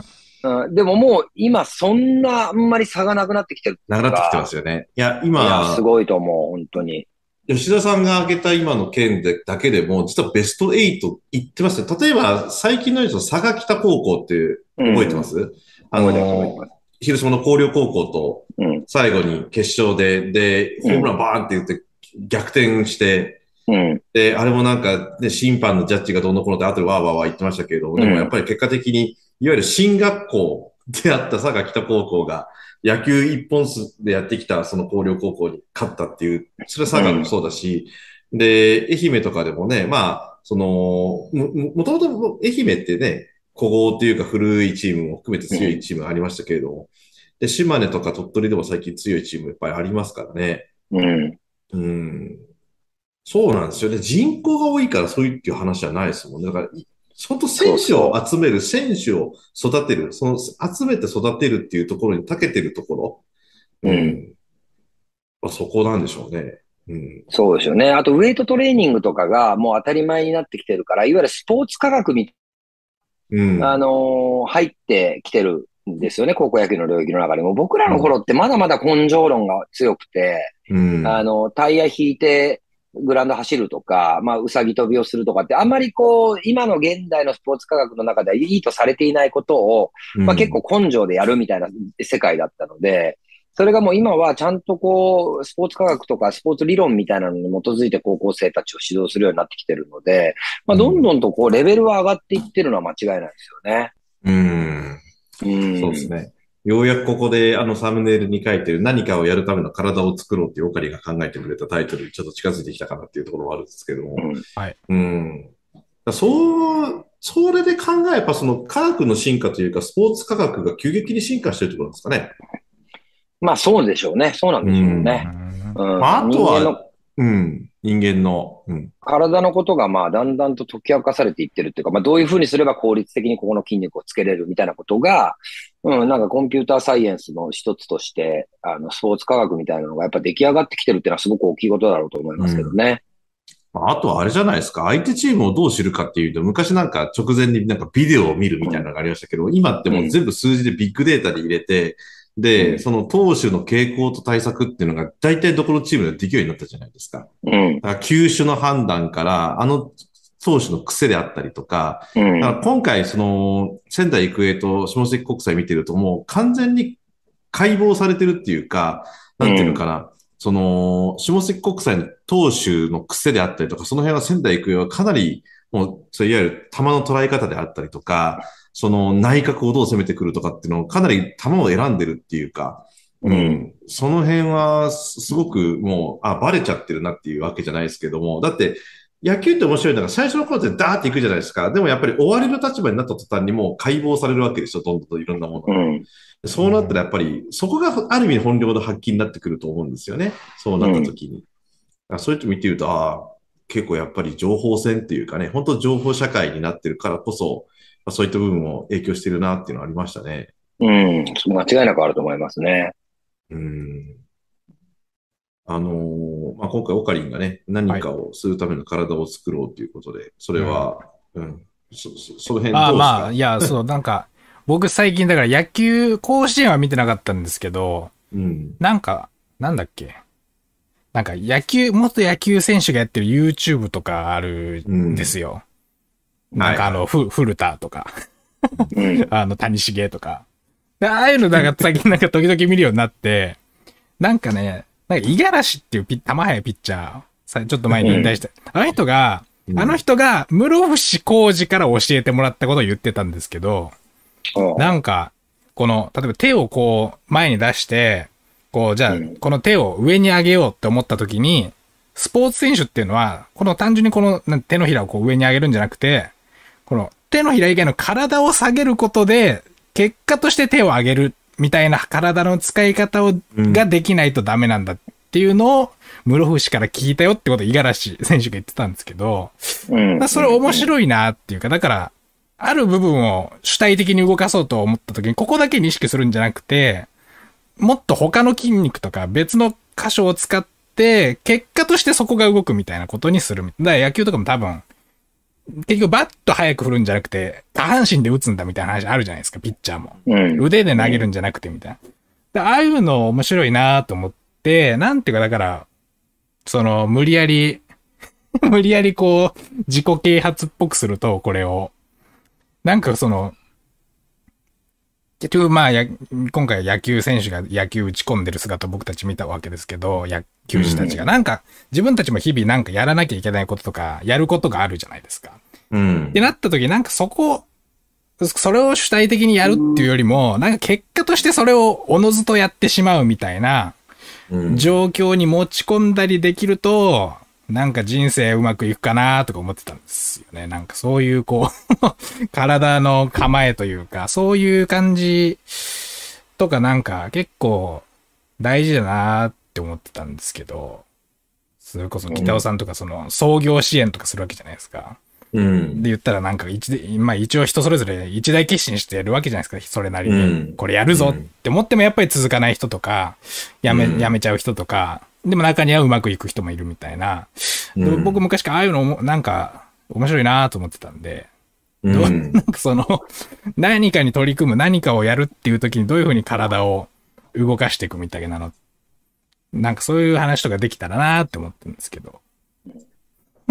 Speaker 3: でももう今そんなあんまり差がなくなってきてる。
Speaker 1: なくなってきてますよね。いや、
Speaker 3: いや、
Speaker 1: 今
Speaker 3: す、ごいと思う、本当に。
Speaker 1: 吉田さんが挙げた今の件でだけでも、実はベスト8いってますよ。例えば、最近のやつの佐賀北高校っていう覚えてます、あ
Speaker 3: 覚えてます、覚えて
Speaker 1: の。広島の広陵高校と
Speaker 3: うん。
Speaker 1: 最後に決勝で、で、ホームランバーンって言って逆転して、
Speaker 3: うん。
Speaker 1: で、あれもなんか、ね、審判のジャッジがどうのこうのって後でわーわーわー言ってましたけれども、でもやっぱり結果的に、いわゆる進学校であった佐賀北高校が、野球一本数でやってきたその広陵高校に勝ったっていう、それは佐賀もそうだし、で、愛媛とかでもね、まあ、その、も、もともと愛媛ってね、古豪っていうか古いチームも含めて強いチームがありましたけれども、で、島根とか鳥取でも最近強いチームいっぱいありますからね。
Speaker 3: うん。
Speaker 1: うん。そうなんですよね。人口が多いからそういうっていう話じゃないですもんね。だから、い本当選手を集める、選手を育てる、その集めて育てるっていうところに長けてるところ。
Speaker 3: うん
Speaker 1: まあ、そこなんでしょうね。うん。
Speaker 3: そうですよね。あと、ウェイトトレーニングとかがもう当たり前になってきてるから、いわゆるスポーツ科学み
Speaker 1: うん。
Speaker 3: あのー入ってきてるんですよね、高校野球の領域の中でも。僕らの頃ってまだまだ根性論が強くて、
Speaker 1: うん。
Speaker 3: あの、タイヤ引いてグラウンド走るとか、まあ、うさぎ跳びをするとかって、あんまりこう、今の現代のスポーツ科学の中ではいいとされていないことを、まあ、結構根性でやるみたいな世界だったので、それがもう今はちゃんとこう、スポーツ科学とかスポーツ理論みたいなのに基づいて高校生たちを指導するようになってきてるので、まあ、どんどんとこう、レベルは上がっていってるのは間違いないですよね。
Speaker 1: うん。
Speaker 3: うん。
Speaker 1: そうですね。ようやくここであのサムネイルに書いてる何かをやるための体を作ろうっていうオカリが考えてくれたタイトルにちょっと近づいてきたかなっていうところはあるんですけども。
Speaker 3: うん
Speaker 1: うん。だそう、それで考え、やっぱその科学の進化というか、スポーツ科学が急激に進化してるってことなんですかね。
Speaker 3: まあそうでしょうね。そうなんでしょうね。うん
Speaker 1: まあ、あと
Speaker 3: 人間の
Speaker 1: は、うん、人間の、うん、
Speaker 3: 体のことがまあだんだんと解き明かされていってるっていうか、まあどういうふうにすれば効率的にここの筋肉をつけれるみたいなことが、うん、なんかコンピューターサイエンスの一つとして、あの、スポーツ科学みたいなのがやっぱ出来上がってきてるっていうのはすごく大きいことだろうと思いますけどね。
Speaker 1: まああとはあれじゃないですか。相手チームをどう知るかっていうと、昔なんか直前になんかビデオを見るみたいなのがありましたけど、今ってもう全部数字でビッグデータで入れて、で、
Speaker 3: うん
Speaker 1: その投手の傾向と対策っていうのが大体どこのチームでできるようになったじゃないですか。
Speaker 3: うん。
Speaker 1: だから球種の判断から、あの投手の癖であったりとか、
Speaker 3: うん。
Speaker 1: だから今回、その、仙台育英と下関国際見てると、もう完全に解剖されてるっていうか、なんていうのかな、その、下関国際の投手の癖であったりとか、その辺は仙台育英はかなり、もう、いわゆる球の捉え方であったりとか、その内角をどう攻めてくるとかっていうのをかなり球を選んでるっていうか、
Speaker 3: う。
Speaker 1: うんん。その辺は、すすごくもう、あ、バレちゃってるなっていうわけじゃないですけども、だって、野球って面白いのが、最初の頃ってダーっていくじゃないですか。でもやっぱり終わりの立場になった途端にもう解剖されるわけでしょ、どんどんといろんなものが。
Speaker 3: うん。
Speaker 1: そうなったらやっぱり、そこがある意味本領の発揮になってくると思うんですよね。そうなった時に。あそういう人見てると、ああ、結構やっぱり情報戦っていうかね、本当情報社会になってるからこそ、まあそういった部分も影響してるなっていうのはありましたね。
Speaker 3: うん。間違いなくあると思いますね。
Speaker 1: うんあのーまあ、今回オカリンがね、何かをするための体を作ろうということで、それは、うん、そ、そその辺どうですか？
Speaker 2: ああまあ、いや、そう、なんか、僕最近だから野球、甲子園は見てなかったんですけど、
Speaker 1: うん。
Speaker 2: なんか、なんだっけ？なんか野球、元野球選手がやってる YouTube とかあるんですよ。
Speaker 1: ん
Speaker 2: なんかあの、ふ、古田とか、
Speaker 3: うん。
Speaker 2: あの、谷繁とか。で、ああいうのなんか最近なんか時々見るようになって、なんかね、なんか、五十嵐っていうピッ、玉早ピッチャー、さ、ちょっと前に引退した。あの人が、
Speaker 1: うん。
Speaker 2: あの人が、室伏浩二から教えてもらったことを言ってたんですけど、なんか、この、例えば手をこう、前に出して、こう、じゃあ
Speaker 3: うん、
Speaker 2: この手を上に上げようって思った時に、スポーツ選手っていうのは、この単純にこの手のひらをこう上に上げるんじゃなくて、この手のひら以外の体を下げることで、結果として手を上げるみたいな体の使い方を、
Speaker 1: うん
Speaker 2: ができないとダメなんだっていうのを、室伏から聞いたよってことを五十嵐選手が言ってたんですけど、それ面白いなっていうか、だから、ある部分を主体的に動かそうと思った時に、ここだけに意識するんじゃなくて、もっと他の筋肉とか別の箇所を使って、結果としてそこが動くみたいなことにする。だから野球とかも多分、結局バット早く振るんじゃなくて、下半身で打つんだみたいな話あるじゃないですか、ピッチャーも。
Speaker 3: うん。
Speaker 2: 腕で投げるんじゃなくてみたいな。でああいうの面白いなと思って、なんていうかだから、その、無理やり、無理やりこう、自己啓発っぽくすると、これを。なんかその、結局まあや、今回野球選手が野球打ち込んでる姿を僕たち見たわけですけど、野球児たちが。なんか、自分たちも日々なんかやらなきゃいけないこととか、やることがあるじゃないですか。
Speaker 1: うん
Speaker 2: っ。てなった時、なんかそこ、それを主体的にやるっていうよりも、なんか結果としてそれをおのずとやってしまうみたいな
Speaker 1: うん
Speaker 2: 状況に持ち込んだりできると、なんか人生うまくいくかなとか思ってたんですよね。なんかそういうこう、体の構えというか、そういう感じとかなんか結構大事だなって思ってたんですけど、それこそ北尾さんとかその創業支援とかするわけじゃないですか。
Speaker 1: うん。
Speaker 2: で言ったらなんか一で、まあ一応人それぞれ一大決心してやるわけじゃないですか、それなりに。
Speaker 1: うん
Speaker 2: これやるぞって思ってもやっぱり続かない人とか、やめ、
Speaker 1: うん
Speaker 2: やめちゃう人とか、でも中にはうまくいく人もいるみたいな。で
Speaker 1: うん。
Speaker 2: 僕昔からああいうのもなんか面白いなと思ってたんで、
Speaker 1: うん。
Speaker 2: なんかその、何かに取り組む何かをやるっていう時にどういうふうに体を動かしていくみたいなの、なんかそういう話とかできたらなって思ってるんですけど。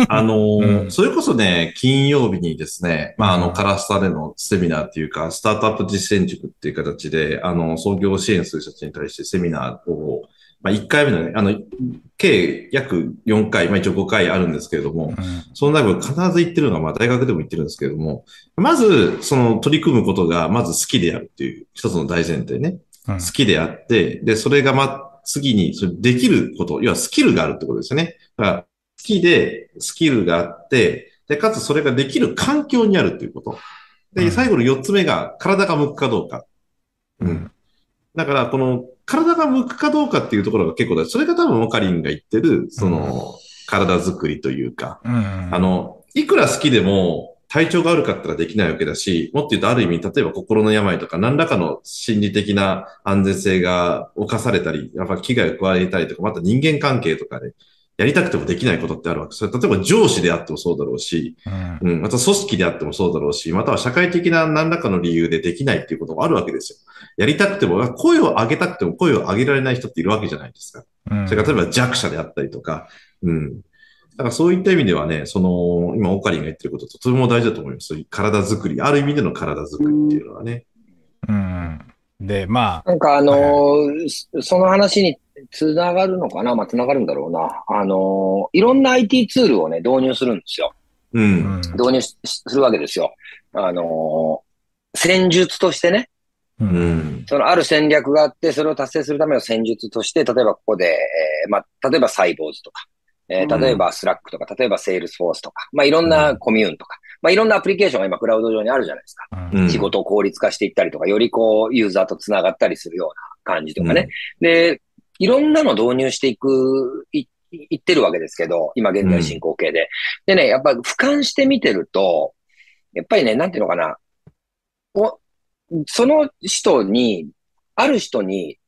Speaker 1: あのー
Speaker 2: うん。
Speaker 1: それこそね、金曜日にですね、まあ、あの、
Speaker 2: うん。
Speaker 1: カラスタでのセミナーっていうか、スタートアップ実践塾っていう形で、あの、創業を支援する人たちに対してセミナーを、まあ、1回目のね、あの、計約4回、まあ、一応5回あるんですけれども、
Speaker 2: うん
Speaker 1: その中で必ず言ってるのが、まあ、大学でも言ってるんですけれども、まず、その取り組むことが、まず好きであるっていう一つの大前提ね。
Speaker 2: うん
Speaker 1: 好きであって、で、それがま、次に、それできること、要はスキルがあるってことですよね。だから、好きで、スキルがあって、で、かつそれができる環境にあるっていうこと。で、
Speaker 2: うん
Speaker 1: 最後の四つ目が、体が向くかどうか。うん。だから、この、体が向くかどうかっていうところが結構だ。それが多分、モカリンが言ってる、その、体作りというか、
Speaker 2: うん
Speaker 1: あの、いくら好きでも体調が悪かったらできないわけだし、もっと言うとある意味、例えば心の病とか何らかの心理的な安全性が侵されたり、やっぱ危害を加えたりとか、また人間関係とかで、やりたくてもできないことってあるわけです。それ例えば上司であってもそうだろうし、
Speaker 2: うん
Speaker 1: うん、また組織であってもそうだろうし、または社会的な何らかの理由でできないっていうこともあるわけですよ。やりたくても、声を上げたくても声を上げられない人っているわけじゃないですか。
Speaker 2: うん
Speaker 1: それから例えば弱者であったりとか、うん。だからそういった意味ではね、その、今、オカリンが言ってることととても大事だと思います。体作り、ある意味での体作りっていうのはね。
Speaker 2: うん。で、まあ、
Speaker 3: なんかあのーそその話につながるのかな？まあ、つながるんだろうな。あのーいろんな IT ツールをね、導入するんですよ。
Speaker 1: う。
Speaker 2: うんん。
Speaker 3: 導入しするわけですよ。あのー戦術としてね、
Speaker 2: う。
Speaker 1: うんん。
Speaker 3: そのある戦略があって、それを達成するための戦術として、例えばここで、えーまあ、例えばサイボウズとか、えー
Speaker 1: うん
Speaker 3: 例えばスラックとか、例えばセールスフォースとか、まあ、いろんなコミューンとか、まあ、いろんなアプリケーションが今クラウド上にあるじゃないですか。
Speaker 1: うん
Speaker 3: 仕事を効率化していったりとか、よりこう、ユーザーと繋がったりするような感じとかね。で、いろんなの導入していく、い、いってるわけですけど、今現在進行形で。でね、やっぱ俯瞰して見てると、やっぱりね、なんていうのかな。お、その人に、ある人に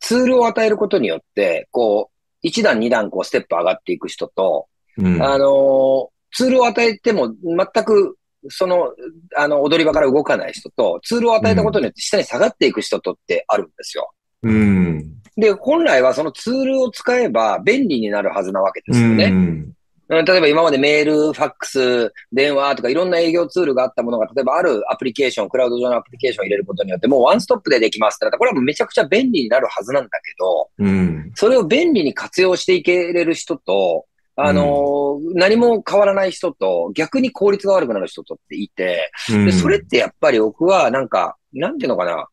Speaker 3: ツールを与えることによって、こう、一段二段こうステップ上がっていく人と、
Speaker 1: うん。
Speaker 3: あのーツールを与えても全く、その、あの、踊り場から動かない人と、ツールを与えたことによって下に下がっていく人とってあるんですよ。
Speaker 1: うん。
Speaker 3: で、本来はそのツールを使えば便利になるはずなわけですよね。
Speaker 1: うん。
Speaker 3: うん例えば今までメール、ファックス、電話とかいろんな営業ツールがあったものが、例えばあるアプリケーション、クラウド上のアプリケーションを入れることによって、もうワンストップでできますってなったら、これはもうめちゃくちゃ便利になるはずなんだけど、
Speaker 1: うん。
Speaker 3: それを便利に活用していけれる人と、あのー何も変わらない人と、逆に効率が悪くなる人とっていて、
Speaker 1: うん
Speaker 3: で、それってやっぱり僕はなんか、なんていうのかな、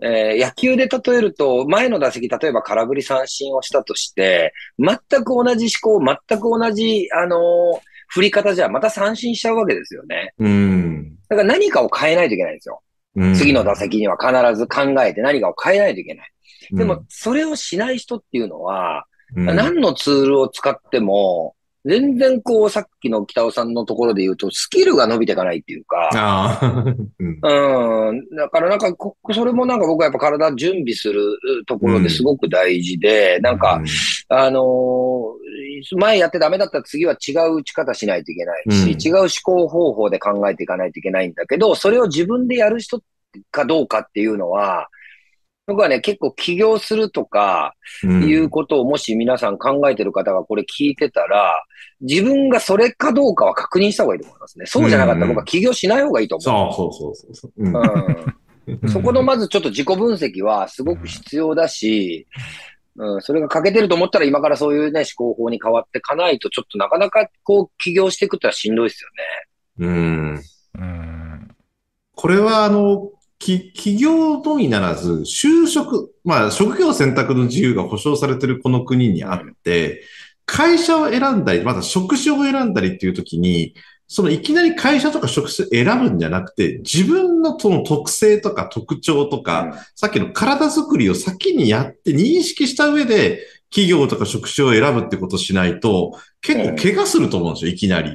Speaker 3: えー野球で例えると、前の打席、例えば空振り三振をしたとして、全く同じ思考、全く同じ、あのー振り方じゃ、また三振しちゃうわけですよね。
Speaker 1: うん。
Speaker 3: だから何かを変えないといけないんですよ。
Speaker 1: うん
Speaker 3: 次の打席には必ず考えて何かを変えないといけない。でも、、それをしない人っていうのは、
Speaker 1: うん。
Speaker 3: 何のツールを使っても、全然こう、さっきの北尾さんのところで言うと、スキルが伸びていかないっていうか、
Speaker 1: ああ。うん。
Speaker 3: うん。だからなんかこ、それもなんか僕はやっぱ体準備するところですごく大事で、なんか、、あのー前やってダメだったら次は違う打ち方しないといけないし、違う思考方法で考えていかないといけないんだけど、それを自分でやる人かどうかっていうのは、僕はね、結構起業するとか、
Speaker 1: うん
Speaker 3: いうことをもし皆さん考えてる方がこれ聞いてたら、自分がそれかどうかは確認した方がいいと思いますね。そうじゃなかったら僕は起業しない方がいいと思う。
Speaker 1: そうそうそうそうそう。うん
Speaker 3: うんそこのまずちょっと自己分析はすごく必要だし、うん、それが欠けてると思ったら今からそういうね、思考法に変わっていかないと、ちょっとなかなかこう起業していくってのはしんどいですよ
Speaker 1: うん。
Speaker 2: うん。
Speaker 1: これは、あの、き企業のみならず、就職、まあ、職業選択の自由が保障されているこの国にあって、会社を選んだり、また職種を選んだりっていうときに、そのいきなり会社とか職種選ぶんじゃなくて、自分のその特性とか特徴とか、
Speaker 3: ね。
Speaker 1: さっきの体作りを先にやって認識した上で、企業とか職種を選ぶってことをしないと、結構怪我すると思うんですよ、いきなり。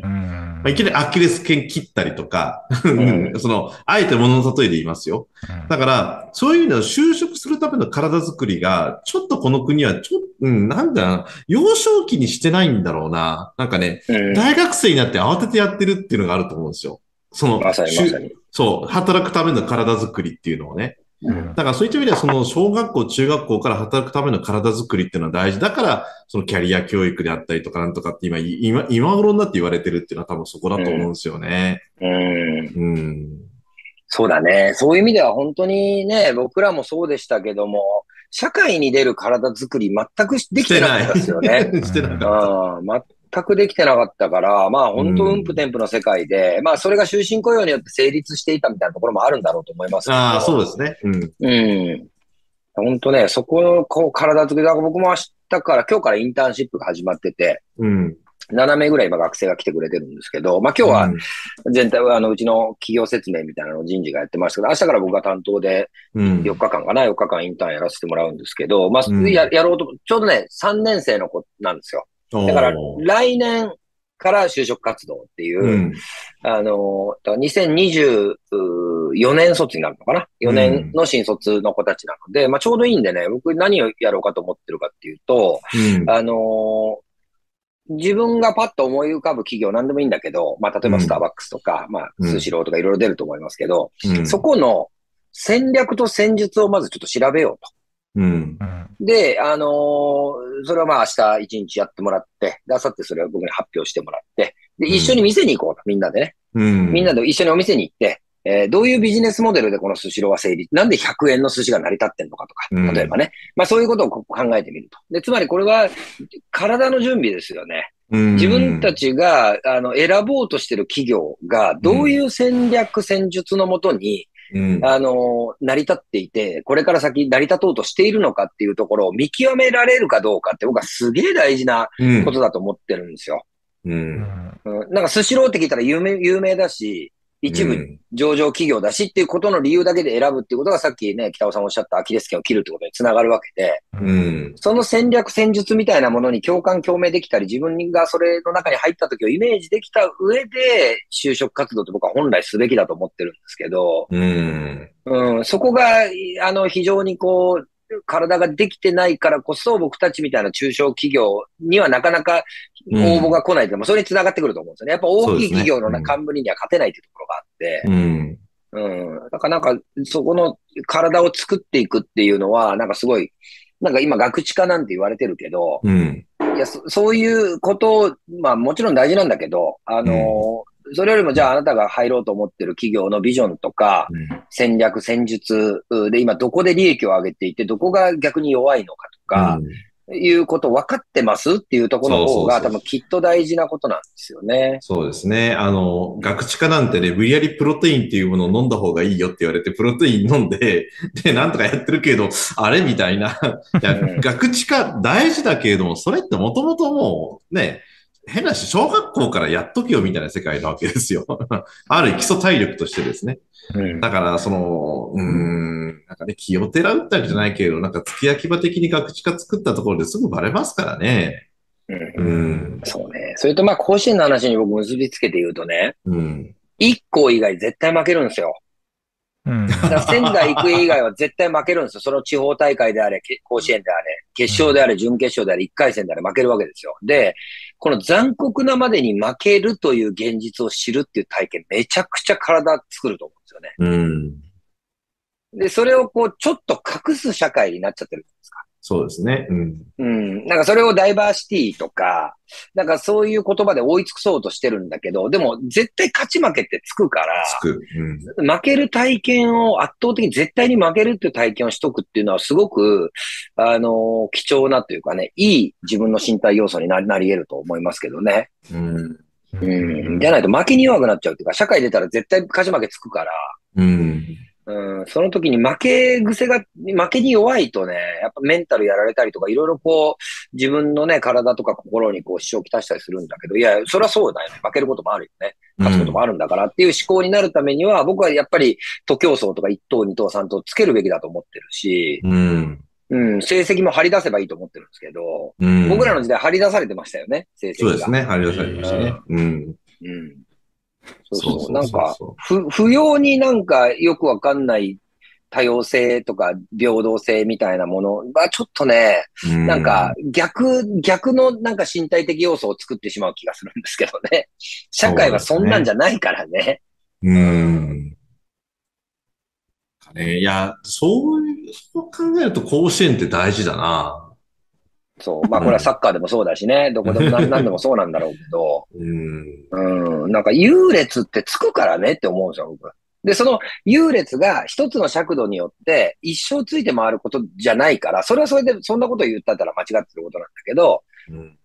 Speaker 1: いきなりアキレス腱切ったりとか、
Speaker 3: ん
Speaker 1: その、あえて物の例えで言いますよ。だから、そういう意味では就職するための体作りが、ちょっとこの国は、ちょっと、うん、なんだな、幼少期にしてないんだろうな。なんかね、
Speaker 3: うん。
Speaker 1: 大学生になって慌ててやってるっていうのがあると思うんですよ。その、
Speaker 3: まさに
Speaker 1: しゅ
Speaker 3: まさに。
Speaker 1: そう、働くための体作りっていうのをね。
Speaker 2: うん
Speaker 1: だからそういった意味では、その小学校、中学校から働くための体作りっていうのは大事。だから、そのキャリア教育であったりとかなんとかって今、今、今頃になって言われてるっていうのは多分そこだと思うんですよね。
Speaker 3: うん。
Speaker 1: うん。
Speaker 3: そうだね。そういう意味では本当にね、僕らもそうでしたけども、社会に出る体作り全くできてなかったですよね。
Speaker 1: してなかった。
Speaker 3: うん、全くできてなかったから、まあ本当、
Speaker 1: うん
Speaker 3: うんぷてんぷの世界で、まあそれが終身雇用によって成立していたみたいなところもあるんだろうと思います。
Speaker 1: ああ、そうですね。うん。
Speaker 3: うん。本当ね、そこのこう体作り、だから僕も明日から、今日からインターンシップが始まってて、
Speaker 1: うん。
Speaker 3: 7名ぐらい今学生が来てくれてるんですけど、まあ今日は全体はあのうちの企業説明みたいなのを人事がやってましたけど、明日から僕が担当で
Speaker 1: うん、
Speaker 3: 4日間かな、4日間インターンやらせてもらうんですけど、まあ、
Speaker 1: うん
Speaker 3: ややろうと、ちょうどね、3年生の子なんですよ。だから来年から就職活動っていう、
Speaker 1: うん。
Speaker 3: あの、だから2024年卒になるのかな ?4 年の新卒の子たちなので、まあちょうどいいんでね、僕何をやろうかと思ってるかっていうと、
Speaker 1: うん。
Speaker 3: あの自分がパッと思い浮かぶ企業何でもいいんだけど、まあ例えば
Speaker 1: うん
Speaker 3: スターバックスとか、まあ
Speaker 1: うん
Speaker 3: スシローとかいろいろ出ると思いますけど、
Speaker 1: うん
Speaker 3: そこの戦略と戦術をまずちょっと調べようと。
Speaker 1: うん。
Speaker 2: うん
Speaker 3: で、あのーそれはまあ明日一日やってもらって、で、明後日それを僕に発表してもらって、で、
Speaker 1: うん
Speaker 3: 一緒に店に行こうと、みんなでね。
Speaker 1: うん。
Speaker 3: みんなで一緒にお店に行って、えーどういうビジネスモデルでこのスシローは成立、なんで100円の寿司が成り立ってんのかとか
Speaker 1: うん、
Speaker 3: 例えばね。まあそういうことをこ考えてみると。で、つまりこれは体の準備ですよね。
Speaker 1: うん
Speaker 3: 自分た、ちが、あの、選ぼうとしてる企業が、どういう戦略、戦術のもとに、
Speaker 1: うん。
Speaker 3: あの、成り立っていて、これから先成り立とうとしているのかっていうところを見極められるかどうかって僕はすげえ大事な
Speaker 1: うん
Speaker 3: ことだと思ってるんですよ。
Speaker 1: う
Speaker 2: ん、
Speaker 3: なんかスシローって聞いたら有名、有名だし、一部
Speaker 1: うん
Speaker 3: 上場企業だしっていうことの理由だけで選ぶっていうことがさっきね、北尾さんおっしゃったアキレス腱を切るってことにつながるわけで、
Speaker 1: うん。
Speaker 3: その戦略戦術みたいなものに共感共鳴できたり、自分がそれの中に入った時をイメージできた上で、就職活動って僕は本来すべきだと思ってるんですけど、
Speaker 1: うん。
Speaker 3: うん、そこが、あの、非常にこう、体ができてないからこそ、僕たちみたいな中小企業にはなかなか応募が来ないでも、それに繋がってくると思うんですよね。やっぱ大きい企業の
Speaker 1: そうですね
Speaker 3: 幹部には勝てないっていうところがあって、
Speaker 1: うん。
Speaker 3: うん。だからなんか、そこの体を作っていくっていうのは、なんかすごい、なんか今、学知化なんて言われてるけど、
Speaker 1: うん。
Speaker 3: いや、そそういうことを、まあもちろん大事なんだけど、あの、それよりもじゃああなたが入ろうと思ってる企業のビジョンとか、戦略、戦術で今どこで利益を上げていて、どこが逆に弱いのかとか、いうこと分かってますっていうところの方が多分きっと大事なことなんですよね。
Speaker 1: そうですね。あの、学知化なんてね、無理やりプロテインっていうものを飲んだ方がいいよって言われて、プロテイン飲んで、で、なんとかやってるけど、あれみたいな。いや
Speaker 3: うん
Speaker 1: 学知化大事だけれども、それってもともともう、ね、変なし、小学校からやっとけよみたいな世界なわけですよ。ある基礎体力としてですね。
Speaker 3: うん
Speaker 1: だから、その、うーん、なんかね、気をてらうったわけじゃないけれど、なんか付き焼き場的に学知化作ったところですぐバレますからね。
Speaker 3: うん
Speaker 1: うん。
Speaker 3: そうね。それとまあ甲子園の話に僕結びつけて言うとね、
Speaker 1: うん。
Speaker 3: 一校以外絶対負けるんですよ。
Speaker 2: うん
Speaker 3: だから仙台育英以外は絶対負けるんですよ。その地方大会であれ、け甲子園であれ、決勝であれ、準決勝であれ、一回戦であれ負けるわけですよ。で、この残酷なまでに負けるという現実を知るっていう体験、めちゃくちゃ体作ると思うんですよね。
Speaker 1: うん。
Speaker 3: で、それをこう、ちょっと隠す社会になっちゃってるじゃないですか。
Speaker 1: そうですね。うん。
Speaker 3: うん。なんかそれをダイバーシティとか、なんかそういう言葉で追いつくそうとしてるんだけど、でも絶対勝ち負けってつくから、
Speaker 1: つく。うん。
Speaker 3: 負ける体験を圧倒的に絶対に負けるっていう体験をしとくっていうのはすごく、あの貴重なというかね、いい自分の身体要素にななり得ると思いますけどね。
Speaker 1: うん。
Speaker 3: うん。じゃないと負けに弱くなっちゃうっていうか、社会出たら絶対勝ち負けつくから、
Speaker 1: うん。
Speaker 3: うん、その時に負け癖が、負けに弱いとね、やっぱメンタルやられたりとか、いろいろこう、自分のね、体とか心にこう支障をきたしたりするんだけど、いや、それはそうだよね。負けることもあるよね。勝つこともあるんだからっていう思考になるためには、僕はやっぱり、徒競走とか1等、2等、3等つけるべきだと思ってるし、
Speaker 1: うん。
Speaker 3: うん、成績も張り出せばいいと思ってるんですけど、
Speaker 1: うん。
Speaker 3: 僕らの時代張り出されてましたよね、成績が。
Speaker 1: そうですね。張り出されましたね。うん。
Speaker 3: うん。そうそう。なんか
Speaker 1: そ、
Speaker 3: 不、不要になんかよくわかんない多様性とか平等性みたいなものはちょっとね、
Speaker 1: う
Speaker 3: なんか、逆、逆のなんか身体的要素を作ってしまう気がするんですけどね。社会はそんなんじゃないからね。
Speaker 1: うん。ね、いや、そういう、そう考えると甲子園って大事だな。
Speaker 3: そう。まあこれはサッカーでもそうだしね。どこでも何何でもそうなんだろうけど。
Speaker 1: うん。
Speaker 3: うん。なんか優劣ってつくからねって思うんですよ、僕。で、その優劣が一つの尺度によって一生ついて回ることじゃないから、それはそれでそんなこと言ったら間違ってることなんだけど、
Speaker 1: うん。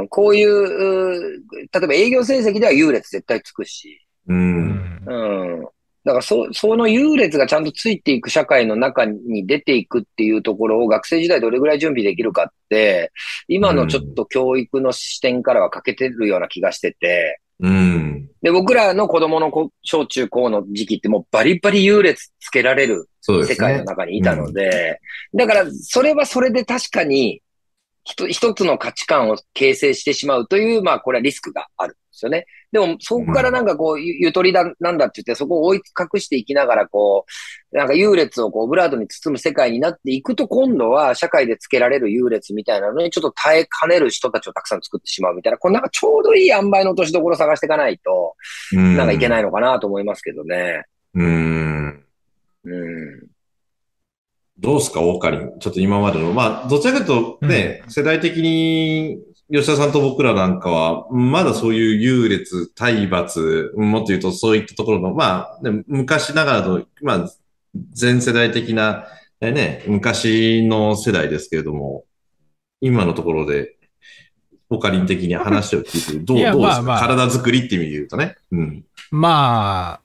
Speaker 3: うん、こういう、例えば営業成績では優劣絶対つくし、
Speaker 1: う。
Speaker 2: うんん。
Speaker 3: うん。だからそ、その優劣がちゃんとついていく社会の中に出ていくっていうところを学生時代どれぐらい準備できるかって、今のちょっと教育の視点からは欠けてるような気がしてて、
Speaker 1: うん。
Speaker 3: で、僕らの子供の子小中高の時期ってもうバリバリ優劣つけられる。世界の中にいたので、だからそれはそれで確かにひと一つの価値観を形成してしまうという、まあこれはリスクがあるんですよね。でもそこからなんかこう、ゆゆとりだ、なんだって言ってそこを追い隠していきながらこう、なんか優劣をこうオブラートに包む世界になっていくと今度は社会でつけられる優劣みたいなのにちょっと耐えかねる人たちをたくさん作ってしまうみたいな、これなんかちょうどいい塩梅の落としどころを探していかないと、
Speaker 1: うん、
Speaker 3: なんかいけないのかなと思いますけどね。
Speaker 1: うん。
Speaker 3: うん。
Speaker 1: どうすか、オカリン。ちょっと今までの。まあ、どちらかというとね、世代的に、吉田さんと僕らなんかは、まだそういう優劣、体罰、もっと言うとそういったところの、まあ、ね昔ながらの、まあ、全世代的な、えね、昔の世代ですけれども、今のところで、オカリン的に話を聞いて、どう、どうですか、
Speaker 2: まあまあ
Speaker 1: 体作りって意味で言うとね。うん。
Speaker 2: まあ、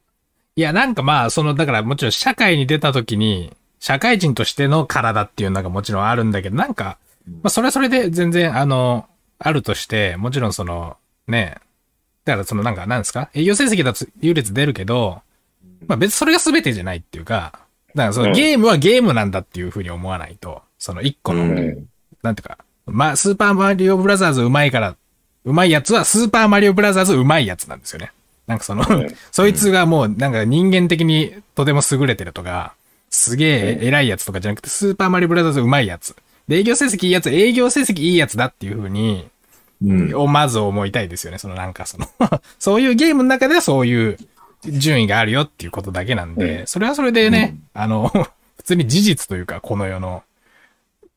Speaker 2: いや、なんかまあ、その、だからもちろん社会に出た時に、社会人としての体っていうのがもちろんあるんだけど、なんか、まあ、それはそれで全然、あの、あるとして、もちろんその、ね、だからそのなんか、なんですか？営業成績だと優劣出るけど、まあ別にそれが全てじゃないっていうか、だからその
Speaker 3: うん
Speaker 2: ゲームはゲームなんだっていうふうに思わないと、その一個の、
Speaker 3: うん
Speaker 2: なんていうか、まあ、スーパーマリオブラザーズうまいから、うまいやつはスーパーマリオブラザーズうまいやつなんですよね。なんかその、
Speaker 3: うん
Speaker 2: そいつがもうなんか人間的にとても優れてるとか、すげえ偉いやつとかじゃなくて、スーパーマリオブラザーズうまいやつ。で、営業成績いいやつ、営業成績いいやつだっていう風に、
Speaker 1: うん。
Speaker 2: をまず思いたいですよね。そのなんかその、そういうゲームの中ではそういう順位があるよっていうことだけなんで、
Speaker 3: う
Speaker 2: それはそれでね、あの、普通に事実というか、この世の、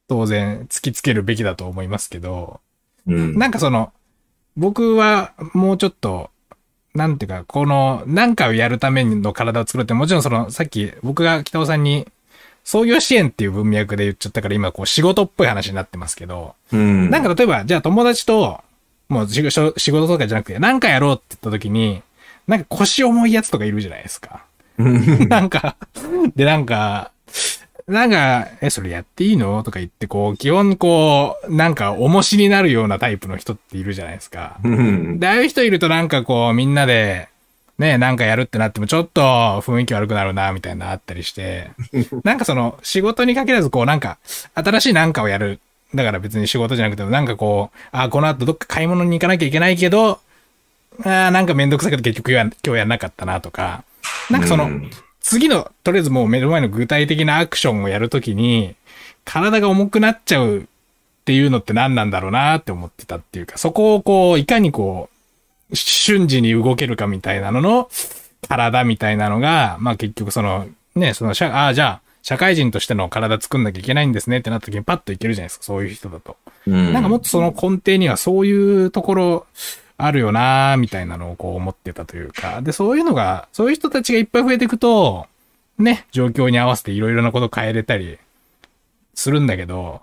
Speaker 2: 当然突きつけるべきだと思いますけど、
Speaker 1: うん。
Speaker 2: なんかその、僕はもうちょっと、なんていうか、この、なんかをやるための体を作るって、もちろんその、さっき僕が北尾さんに、創業支援っていう文脈で言っちゃったから、今こう仕事っぽい話になってますけど、
Speaker 1: うん。
Speaker 2: なんか例えば、じゃあ友達と、もう仕事とかじゃなくて、なんかやろうって言った時に、なんか腰重いやつとかいるじゃないですか。
Speaker 1: うん、
Speaker 2: なんか、で、なんか、なんか、え、それやっていいのとか言って、こう、基本こう、なんか、重しになるようなタイプの人っているじゃないですか。
Speaker 1: うん。
Speaker 2: で、ああいう人いるとなんかこう、みんなで、ね、なんかやるってなってもちょっと雰囲気悪くなるな、みたいなのあったりして、なんかその、仕事に限らずこう、なんか、新しいなんかをやる。だから別に仕事じゃなくても、なんかこう、あ、この後どっか買い物に行かなきゃいけないけど、あーなんかめんどくさくて結局や今日やんなかったなとか、なんかその、
Speaker 1: うん。
Speaker 2: 次の、とりあえずもう目の前の具体的なアクションをやるときに、体が重くなっちゃうっていうのって何なんだろうなって思ってたっていうか、そこをこう、いかにこう、瞬時に動けるかみたいなのの、体みたいなのが、まあ結局その、ね、その、社ああ、じゃあ、社会人としての体作んなきゃいけないんですねってなった時にパッといけるじゃないですか、そういう人だと。
Speaker 1: うん。
Speaker 2: なんかもっとその根底にはそういうところあるよなーみたいなのをこう思ってたというか、で、そういうのが、そういう人たちがいっぱい増えていくと、ね、状況に合わせていろいろなこと変えれたりするんだけど、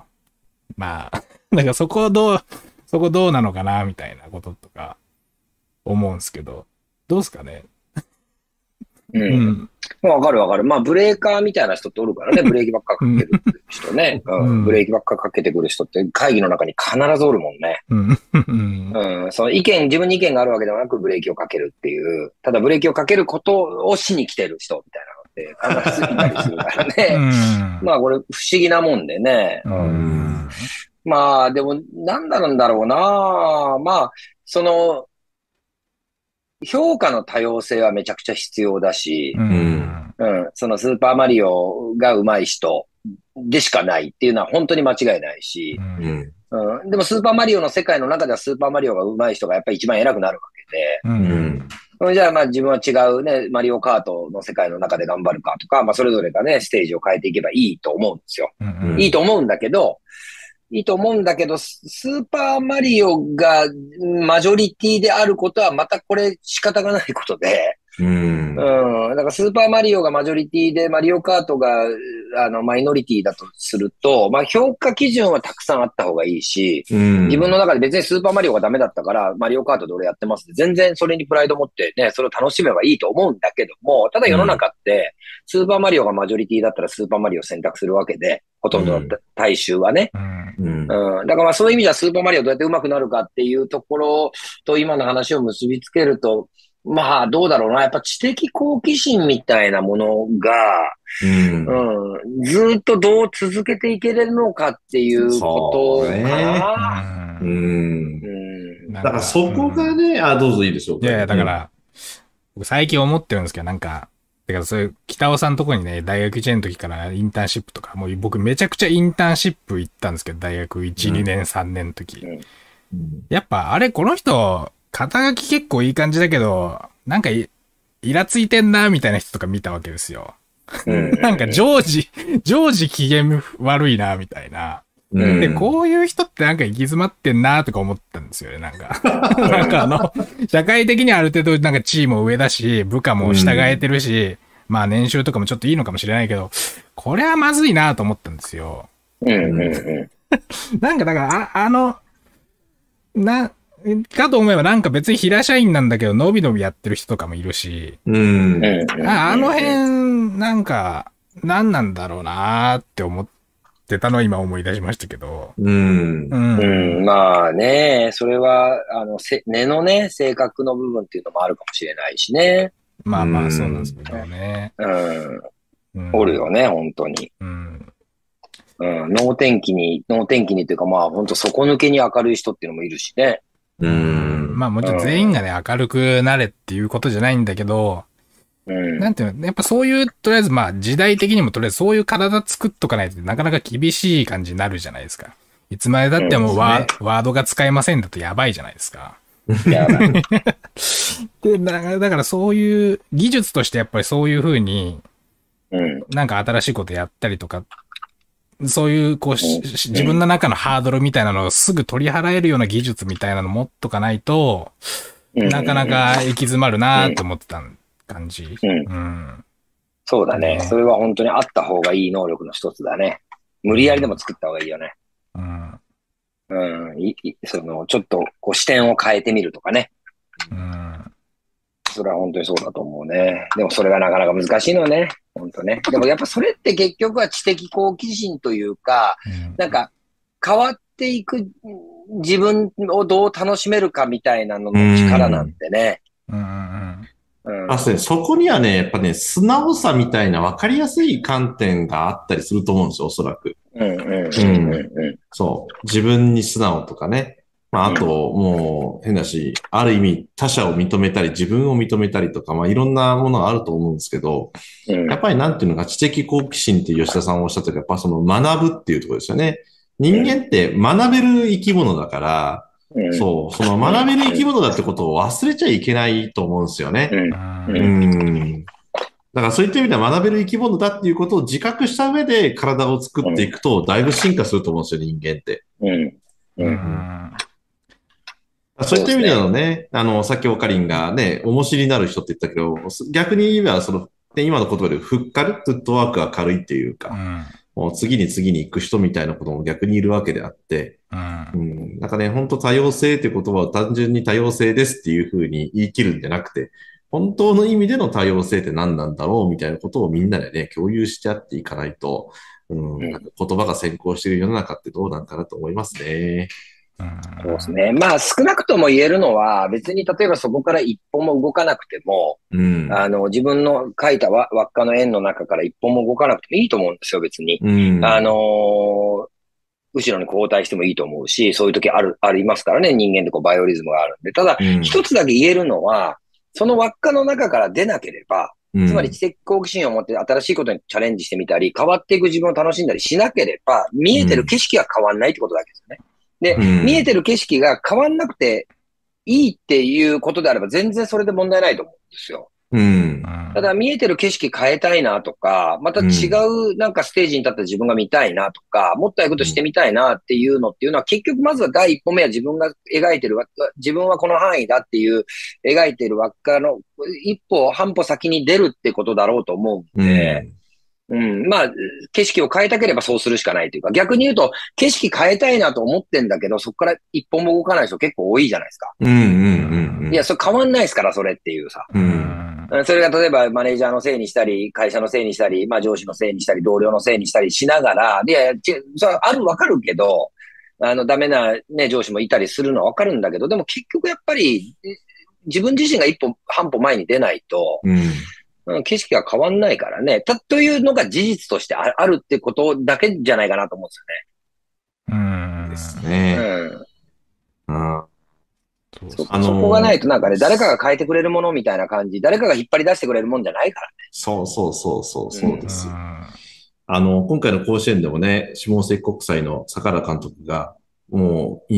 Speaker 2: まあ、なんかそこどう、そこどうなのかなみたいなこととか思うんですけど、どうですかね？
Speaker 3: う。
Speaker 2: うんん。
Speaker 3: わかるわかる。まあ、ブレーカーみたいな人っておるからね、ブレーキばっかかける人ね。う
Speaker 2: うん
Speaker 3: ん、ブレーキばっかかけてくる人って会議の中に必ずおるもんね。
Speaker 2: うん。うん。
Speaker 3: うん、その意見、自分に意見があるわけではなくブレーキをかけるっていう、ただブレーキをかけることをしに来てる人みたいなのって必ずいたりするからね。まあこれ不思議なもんでね。
Speaker 2: う
Speaker 3: うん
Speaker 2: ん。
Speaker 3: まあでも、なんだろうんだろうな。まあ、その、評価の多様性はめちゃくちゃ必要だし、
Speaker 2: うん。
Speaker 3: うん、そのスーパーマリオが上手い人でしかないっていうのは本当に間違いないし、
Speaker 1: うん。
Speaker 3: うん、でもスーパーマリオの世界の中ではスーパーマリオが上手い人がやっぱり一番偉くなるわけで、
Speaker 2: う。
Speaker 1: うんん。
Speaker 3: うんじゃあまあ自分は違うね、マリオカートの世界の中で頑張るかとか、まあそれぞれがね、ステージを変えていけばいいと思うんですよ。
Speaker 2: うん。
Speaker 3: いいと思うんだけど、いいと思うんだけど、スーパーマリオがマジョリティであることはまたこれ仕方がないことで、
Speaker 1: うん。
Speaker 3: うん。だからスーパーマリオがマジョリティで、マリオカートが、あの、マイノリティだとすると、まあ評価基準はたくさんあった方がいいし、
Speaker 1: うん。
Speaker 3: 自分の中で別にスーパーマリオがダメだったから、マリオカートで俺やってますって、全然それにプライド持ってね、それを楽しめばいいと思うんだけども、ただ世の中って、スーパーマリオがマジョリティだったらスーパーマリオを選択するわけで、ほとんどの大衆はね。
Speaker 2: うん。
Speaker 1: うん。
Speaker 3: うん。だからまあそういう意味ではスーパーマリオどうやって上手くなるかっていうところと今の話を結びつけると、まあどうだろうな。やっぱ知的好奇心みたいなものが、
Speaker 1: うん。
Speaker 3: うん、ずーっとどう続けていけれるのかっていうことかな。
Speaker 1: うん。
Speaker 3: うん。
Speaker 1: だからそこがね、あ、どうぞいいでしょうか。
Speaker 2: いやいや、だか、ら、僕最近思ってるんですけど、なんか、だからそういう、北尾さんのとこにね、大学1年の時からインターンシップとか、もう僕めちゃくちゃインターンシップ行ったんですけど、大学1、
Speaker 1: うん
Speaker 2: 2年、3年の時。
Speaker 3: うん
Speaker 2: やっぱ、あれ、この人、肩書き結構いい感じだけど、なんかい、イラついてんな、みたいな人とか見たわけですよ。
Speaker 3: うん
Speaker 2: なんか、常時、常時機嫌悪いな、みたいな。
Speaker 1: うん。
Speaker 2: で、こういう人ってなんか行き詰まってんなとか思ったんですよね、なんか。なんかあの、社会的にはある程度なんか地位も上だし、部下も従えてるし、まあ年収とかもちょっといいのかもしれないけど、これはまずいなと思ったんですよ。なんかだから、ああの、な、かと思えばなんか別に平社員なんだけど、のびのびやってる人とかもいるし、
Speaker 1: うん
Speaker 2: ああの辺、なんか、何なんだろうなって思ってたのを今思い出しましたけど。
Speaker 1: うん。
Speaker 2: うん。
Speaker 3: うん、まあね、それは、あの、せ根のね、性格の部分っていうのもあるかもしれないしね。
Speaker 2: まあまあ、
Speaker 1: うん
Speaker 2: そうなんですけどね。
Speaker 3: うん。
Speaker 2: うん
Speaker 3: おるよね、本当に。
Speaker 2: うん。
Speaker 3: うん。能天気に、能天気にというか、まあ本当底抜けに明るい人っていうのもいるしね。
Speaker 1: うん。
Speaker 2: まあもちろん全員がね、明るくなれっていうことじゃないんだけど、
Speaker 3: うん。
Speaker 2: なんていうの、やっぱそういう、とりあえずまあ時代的にもとりあえずそういう体作っとかないとなかなか厳しい感じになるじゃないですか。いつまでだってもワ,、
Speaker 1: うん
Speaker 2: ワードが使えませんだとやばいじゃないですか。
Speaker 3: やばい。
Speaker 2: で、だからだからそういう技術としてやっぱりそういう風に
Speaker 3: うん。
Speaker 2: なんか新しいことやったりとか、そういうこう自分の中のハードルみたいなのをすぐ取り払えるような技術みたいなの持っとかないと、
Speaker 3: うん
Speaker 2: なかなか行き詰まるなと思ってた感じ。
Speaker 3: うん
Speaker 2: うん。
Speaker 3: そうだね。それは本当にあった方がいい能力の一つだね。無理やりでも作った方がいいよね。
Speaker 2: うん。
Speaker 3: うん。その、ちょっとこう視点を変えてみるとかね。
Speaker 2: うん。
Speaker 3: それは本当にそうだと思うね。でもそれがなかなか難しいのよね。本当ね。でもやっぱそれって結局は知的好奇心というか、なんか変わっていく自分をどう楽しめるかみたいなのの力なんてね。
Speaker 2: うんうん
Speaker 3: うん。
Speaker 1: あ、そうね。そこにはね、やっぱね、素直さみたいな分かりやすい観点があったりすると思うんですよ、おそらく。
Speaker 3: うんうんうんうんうん。
Speaker 1: そう。自分に素直とかね。まあ、あと、もう、変だし、ある意味、他者を認めたり、自分を認めたりとか、まあ、いろんなものがあると思うんですけど、
Speaker 3: うん
Speaker 1: やっぱりなんていうのか、知的好奇心って吉田さんおっしゃったけど、やっぱその学ぶっていうところですよね。人間って学べる生き物だから、
Speaker 3: うん
Speaker 1: そう、その学べる生き物だってことを忘れちゃいけないと思うんですよね。
Speaker 3: うん。
Speaker 1: だからそういった意味では学べる生き物だっていうことを自覚した上で体を作っていくと、だいぶ進化すると思うんですよ、人間って。
Speaker 3: うん。う。
Speaker 2: うんん。
Speaker 1: そういった意味ではね、あの、さっきオカリンがね、重しになる人って言ったけど、逆に言えば、その、ね今の言葉でフッカル、フットワークが軽いっていうか、
Speaker 2: うん。
Speaker 1: もう次に次に行く人みたいなことも逆にいるわけであって、
Speaker 2: うん
Speaker 1: う。ん、なんかね、本当多様性っていう言葉を単純に多様性ですっていうふうに言い切るんじゃなくて、本当の意味での多様性って何なんだろうみたいなことをみんなでね、共有してやっていかないと、うん、言葉が先行している世の中ってどうなんかなと思いますね。
Speaker 3: そうですね。まあ、少なくとも言えるのは、別に例えばそこから一歩も動かなくても、
Speaker 1: うん。
Speaker 3: あの、自分の書いた輪輪っかの円の中から一歩も動かなくてもいいと思うんですよ、別に。
Speaker 1: うん。
Speaker 3: あのー後ろに後退してもいいと思うし、そういう時ある、ありますからね、人間ってこうバイオリズムがあるんで。ただ、
Speaker 1: うん、
Speaker 3: 一つだけ言えるのは、その輪っかの中から出なければ、
Speaker 1: うん、
Speaker 3: つまり知的好奇心を持って新しいことにチャレンジしてみたり、変わっていく自分を楽しんだりしなければ、見えてる景色が変わんないってことだけですよね。で、
Speaker 1: うん
Speaker 3: 見えてる景色が変わんなくていいっていうことであれば、全然それで問題ないと思うんですよ。
Speaker 1: うん。
Speaker 3: ただ見えてる景色変えたいなとか、また違うなんかステージに立った自分が見たいなとか、もっとああいうことしてみたいなっていうのっていうのは、結局まずは第一歩目は自分が描いてる輪、自分はこの範囲だっていう描いてる輪っかの一歩、半歩先に出るってことだろうと思うんで、うん、まあ、景色を変えたければそうするしかないというか、逆に言うと、景色変えたいなと思ってんだけど、そこから一歩も動かない人結構多いじゃないですか。
Speaker 1: うん。うん。うん。うん。
Speaker 3: いや、それ変わんないですから、それっていうさ。
Speaker 1: う。
Speaker 2: うんん。
Speaker 3: それが例えばマネージャーのせいにしたり、会社のせいにしたり、まあ上司のせいにしたり、同僚のせいにしたりしながら、いやいや、ちそれはあるわかるけど、あの、ダメなね、上司もいたりするのはわかるんだけど、でも結局やっぱり、自分自身が一歩、半歩前に出ないと、
Speaker 1: うん。
Speaker 3: うん景色が変わんないからね。た、というのが事実としてああるってことだけじゃないかなと思うん
Speaker 2: うん。
Speaker 1: です
Speaker 3: です
Speaker 1: ね。
Speaker 3: よね。うん。
Speaker 1: うん。
Speaker 2: そう
Speaker 3: そ、
Speaker 1: あのー
Speaker 3: そこがないとなんかね、誰かが変えてくれるものみたいな感じ、誰かが引っ張り出してくれるもんじゃないからね。
Speaker 1: そうそうそうそう、そうですよ。
Speaker 2: う
Speaker 1: あの、今回の甲子園でもね、下関国際の坂原監督が、もう、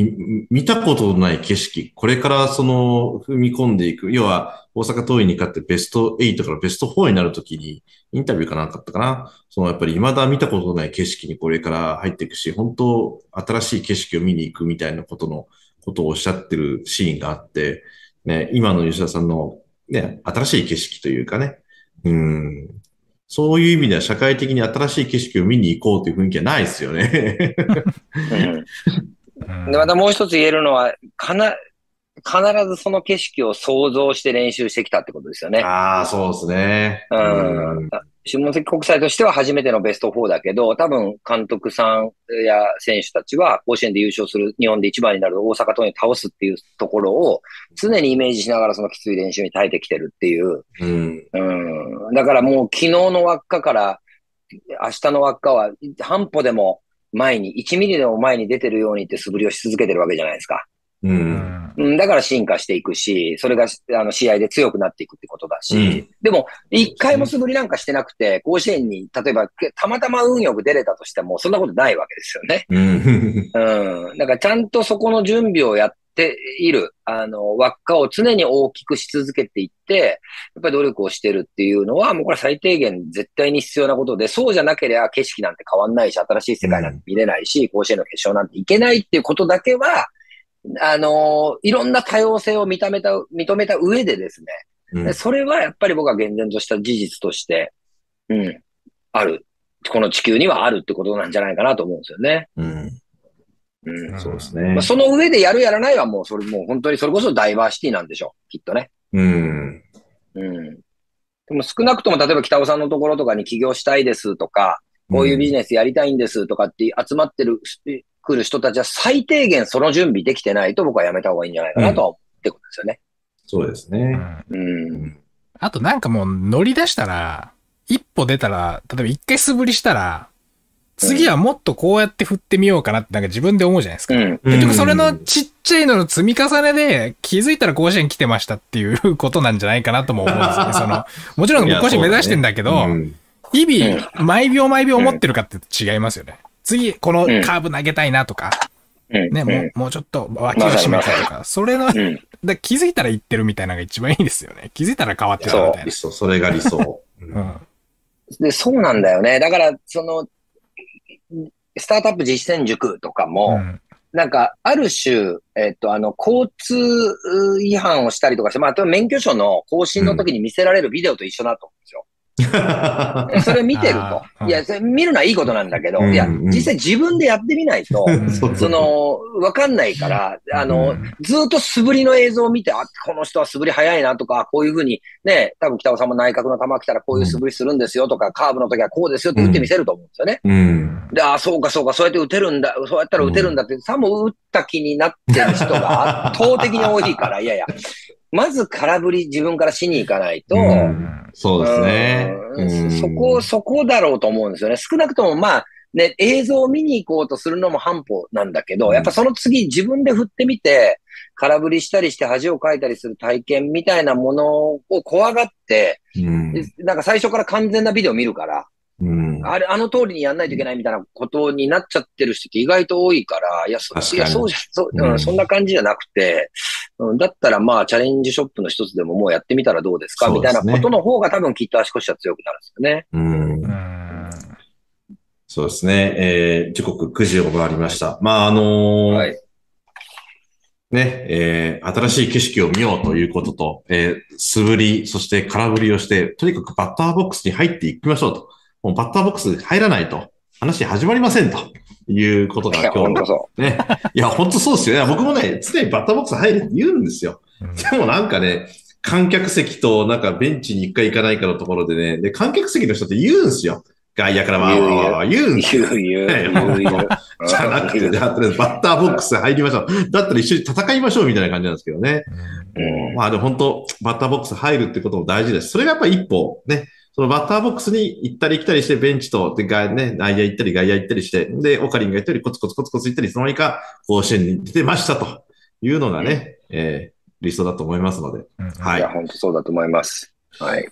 Speaker 1: 見たことのない景色、これからその、踏み込んでいく、要は、大阪桐蔭に勝ってベスト8からベスト4になるときに、インタビューかなんかあったかな。その、やっぱり未だ見たことのない景色にこれから入っていくし、本当、新しい景色を見に行くみたいなことの、ことをおっしゃってるシーンがあって、ね、今の吉田さんの、ね、新しい景色というかね、うん、そういう意味では社会的に新しい景色を見に行こうという雰囲気はないですよね。
Speaker 3: うん。で、またもう一つ言えるのは、かな、必ずその景色を想像して練習してきたってことですよね。
Speaker 1: ああ、そうですね。
Speaker 3: うん。下関国際としては初めてのベスト4だけど、多分監督さんや選手たちは甲子園で優勝する、日本で一番になる大阪桐蔭を倒すっていうところを常にイメージしながらそのきつい練習に耐えてきてるっていう。
Speaker 1: うん。
Speaker 3: うん。だからもう昨日の輪っかから明日の輪っかは半歩でも前に、1ミリでも前に出てるようにって素振りをし続けてるわけじゃないですか。
Speaker 1: う。
Speaker 2: うんん。
Speaker 3: うん、だから進化していくし、それがあの試合で強くなっていくってことだし、
Speaker 1: うん
Speaker 3: でも、一回も素振りなんかしてなくて、甲子園に、例えば、たまたま運よく出れたとしても、そんなことないわけですよね。
Speaker 1: うん。
Speaker 3: うん。だからちゃんとそこの準備をやっている、あの、輪っかを常に大きくし続けていって、やっぱり努力をしてるっていうのは、もうこれは最低限絶対に必要なことで、そうじゃなければ景色なんて変わんないし、新しい世界なんて見れないし、甲子園の決勝なんていけないっていうことだけは、あのいろんな多様性を認めた、認めた上でですね、
Speaker 1: うん
Speaker 3: それはやっぱり僕は厳然とした事実として、うん、ある。この地球にはあるってことなんじゃないかなと思うんですよね。
Speaker 1: うん。
Speaker 3: うん。
Speaker 1: そうですね
Speaker 3: まあ、。その上でやるやらないはもうそれもう本当にそれこそダイバーシティなんでしょう。きっとね。
Speaker 1: うん。
Speaker 3: うん。でも少なくとも例えば北尾さんのところとかに起業したいですとか、こういうビジネスやりたいんですとかって集まってる、来る人たちは最低限その準備できてないと僕はやめた方がいいんじゃないかなとは思ってことですよね。
Speaker 1: そうですね。
Speaker 2: うん
Speaker 3: うん。
Speaker 2: あとなんかもう乗り出したら、一歩出たら、例えば一回素振りしたら、次はもっとこうやって振ってみようかなってなんか自分で思うじゃないですか。
Speaker 3: うん。
Speaker 2: 結局それのちっちゃいのの積み重ねで気づいたら甲子園来てましたっていうことなんじゃないかなとも思うんですよね。その、もちろん僕甲子園目指してんだけど、
Speaker 1: うん
Speaker 2: 日々、毎秒毎秒思ってるかって違いますよね。次、このカーブ投げたいなとか、
Speaker 3: うん。
Speaker 2: ね、もう、もうちょっと脇を締めたいとか、それの、
Speaker 3: うん。
Speaker 2: だ気づいたら言ってるみたいなのが一番いいですよね。気づいたら変わってたみたいな
Speaker 1: 理。想、それが理想。
Speaker 2: うん。
Speaker 3: で、そうなんだよね。だから、その、スタートアップ実践塾とかも、
Speaker 2: うん
Speaker 3: なんか、ある種、えっと、あの、交通違反をしたりとかして、まあ、例えば免許証の更新の時に見せられるビデオと一緒だと思うんですよ。で それ見てる
Speaker 2: あ
Speaker 3: と。
Speaker 2: ー
Speaker 3: いや、それ見るのはいいことなんだけど、
Speaker 1: うん
Speaker 3: いや、
Speaker 1: うん
Speaker 3: 実際自分でやってみないと、
Speaker 2: ん
Speaker 1: そ
Speaker 3: の、わかんないから、あの、
Speaker 2: うん
Speaker 3: ずっと素振りの映像を見て、あ、この人は素振り早いなとか、こういうふうに、ね、多分北尾さんも内角の球来たらこういう素振りするんですよとか、カーブの時はこうですよって打ってみせると思うんですよね。
Speaker 1: うん。
Speaker 3: で、あ、そうかそうか、そうやって打てるんだ、そうやったら打てるんだって、さも打った気になってる人が圧倒的に多いから、いやいや、まず空振り自分からしに行かないと、
Speaker 1: うん。そうですね。
Speaker 3: うん。
Speaker 1: うん。
Speaker 3: そこ、そこだろうと思うんですよね。少なくともまあ、ね、映像を見に行こうとするのも半歩なんだけど、やっぱその次自分で振ってみて、空振りしたりして恥をかいたりする体験みたいなものを怖がって、
Speaker 1: うん。
Speaker 3: でなんか最初から完全なビデオ見るから、
Speaker 1: うん。
Speaker 3: あれ、あの通りにやんないといけないみたいなことになっちゃってる人って意外と多いから、いや、そいやそうじゃ、そう
Speaker 1: ん、
Speaker 3: そんな感じじゃなくて、うん、だったらまあ、チャレンジショップの一つでももうやってみたらどうですか？みたいなことの方が多分きっと足腰は強くなるんですよね。
Speaker 1: うん
Speaker 2: うん
Speaker 1: そうですね。えー時刻9時を回りました。まあ、あのー
Speaker 3: はい。
Speaker 1: ね、えー新しい景色を見ようということと、えー素振り、そして空振りをして、とにかくバッターボックスに入っていきましょうと。もうバッターボックス入らないと、話始まりませんということが今日
Speaker 3: 本当そ
Speaker 1: ね。いや、本当そうですよね。僕もね、常にバッターボックス入るって言うんですよ。
Speaker 2: うん
Speaker 1: でもなんかね、観客席となんかベンチに一回行かないかのところでね、で、観客席の人って言うんですよ。外野からわー言うん
Speaker 3: う。
Speaker 1: ですよ。
Speaker 3: 言う言う。
Speaker 1: じゃなくて、バッターボックス入りましょう。だったら一緒に戦いましょうみたいな感じなんですけどね。
Speaker 3: うん
Speaker 1: まあでも本当、バッターボックス入るってことも大事です。それがやっぱり一歩、ね、そのバッターボックスに行ったり来たりして、ベンチと、で、外ね、内野行ったり外野行ったりして、で、オカリンが行ったり、コツコツコツコツ行ったり、その間にか、甲子園に出てましたというのがね、えー理想だと思いますので、
Speaker 2: うん
Speaker 1: はい
Speaker 3: いや、本当そうだと思います。はい。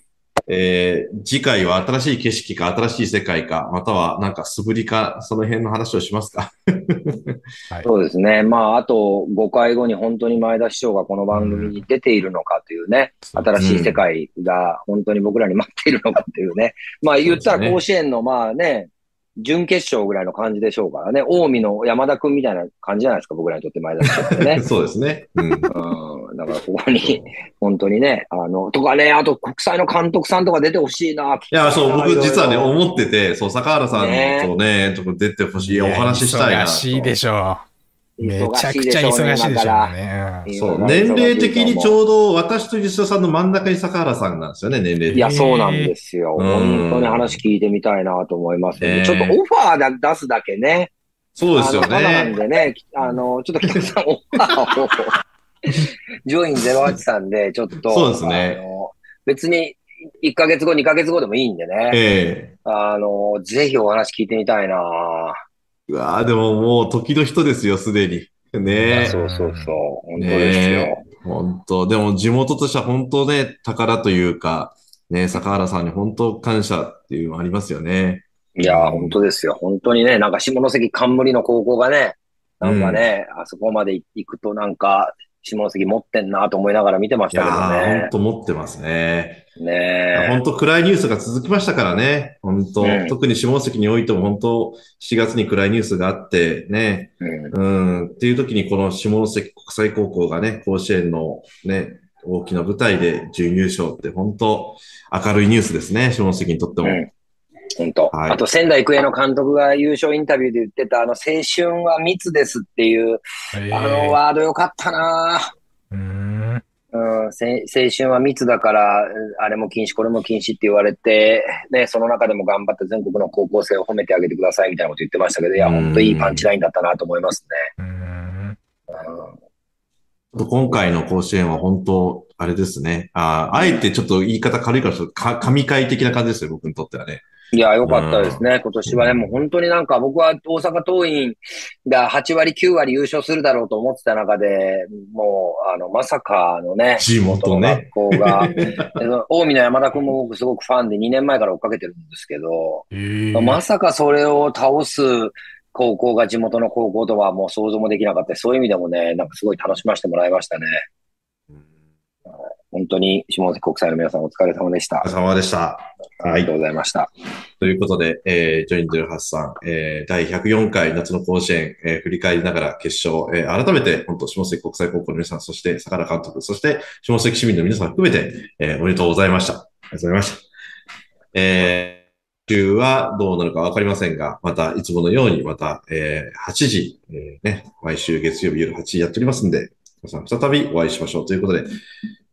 Speaker 1: えー次回は新しい景色か、新しい世界か、またはなんか素振りか、その辺の話をしますか？
Speaker 3: そうですね。まあ、あと5回後に本当に前田市長がこの番組に出ているのかというね、新しい世界が本当に僕らに待っているのかというね。まあ、言ったら甲子園のまあね、準決勝ぐらいの感じでしょうからね。近江の山田くんみたいな感じじゃないですか、僕らにとって前田市長ってね。
Speaker 1: そうですね。うん。
Speaker 3: うん。だからここに、本当にね、あの、とかね、あと国際の監督さんとか出てほしいな。い
Speaker 1: いや、そう、僕実はね、思ってて、そう、坂原さんとね、ちょっと出てほしい、お話ししたいな
Speaker 2: しいでしょう。めちゃくちゃ忙しいでしょうね。うん
Speaker 1: そう、年齢的にちょうど私と吉田さんの真ん中に坂原さんなんですよね、年齢的に。
Speaker 3: いや、そうなんですよ。
Speaker 1: うん
Speaker 3: 本当に話聞いてみたいなと思います
Speaker 1: ね
Speaker 3: ちょっとオファーだ出すだけね。
Speaker 1: そうですよ
Speaker 3: あのまだなん
Speaker 1: ね。
Speaker 3: でね、あの、ちょっと北さんオファーを、ジョイン08さんで、ちょっと、
Speaker 1: そうですね
Speaker 3: 別に1ヶ月後、2ヶ月後でもいいんでね、
Speaker 1: ええ
Speaker 3: あの、ぜひお話聞いてみたいな
Speaker 1: うわーでももう時の人ですよ、すでに。ね
Speaker 3: そうそうそう、本当ですよ。
Speaker 1: ね本当でも地元としては本当ね、宝というか、ね、坂原さんに本当感謝っていうのありますよね。
Speaker 3: いや、本当ですよ。本当にね、なんか下関冠の高校がね、なんかね、あそこまで行くとなんか、下関持ってんなと思いながら見てましたけど
Speaker 1: ー、
Speaker 3: ね
Speaker 1: 本。当持ってますね。
Speaker 3: ね
Speaker 1: 本当暗いニュースが続きましたからね。本当、
Speaker 3: うん
Speaker 1: 特に下関においても本当7月に暗いニュースがあってね。
Speaker 3: うん。
Speaker 1: うん。っていう時にこの下関国際高校がね、甲子園のね、大きな舞台で準優勝って本当明るいニュースですね。下関にとっても。
Speaker 3: うん本当、
Speaker 1: はい。
Speaker 3: あと仙台育英の監督が優勝インタビューで言ってた、あの、青春は密ですっていう、
Speaker 2: え。
Speaker 3: あのワードよかったな。
Speaker 2: ーうん。
Speaker 3: うん、せ青春は密だから、うんあれも禁止、これも禁止って言われて、ね、その中でも頑張って全国の高校生を褒めてあげてくださいみたいなこと言ってましたけど、いや、
Speaker 1: うん
Speaker 3: 本当いいパンチラインだったなと思います
Speaker 2: うん
Speaker 3: ね。
Speaker 1: 今回の甲子園は本当、あれですね。ああえてちょっと言い方軽いからか神回的な感じですよ、僕にとってはね。
Speaker 3: いや、よかったですね。今年はね、もう本当になんか僕は大阪桐蔭が8割、9割優勝するだろうと思ってた中で、もう、あの、まさかのね、
Speaker 1: 地元ね。
Speaker 3: 学校が、でその近江の山田君も僕すごくファンで2年前から追っかけてるんですけど、
Speaker 2: えー
Speaker 3: まさかそれを倒す高校が地元の高校とはもう想像もできなかったしそういう意味でもね、なんかすごい楽しませてもらいましたね。本当に下関国際の皆さんお疲れ様でした
Speaker 1: お疲。れ様でした。
Speaker 3: ありがとうございました。
Speaker 1: ということで、えー、ジョイン08さん、えー、第104回夏の甲子園、えー、振り返りながら決勝、えー、改めて、本当、下関国際高校の皆さん、そして坂田監督、そして下関市民の皆さん含めて、えー、おめでとうございました。ありがとうございました。えー、週はどうなるかわかりませんが、また、いつものように、また、えー、8時、えー、ね、毎週月曜日夜8時やっておりますんで、皆さん再びお会いしましょうということで、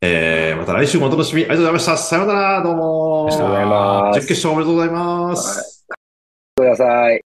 Speaker 1: えー、また来週もお楽しみ、ありがとうございました。さようなら、どうも。
Speaker 3: ありがとうございます
Speaker 1: 準決勝おめでとうございます。
Speaker 3: ください。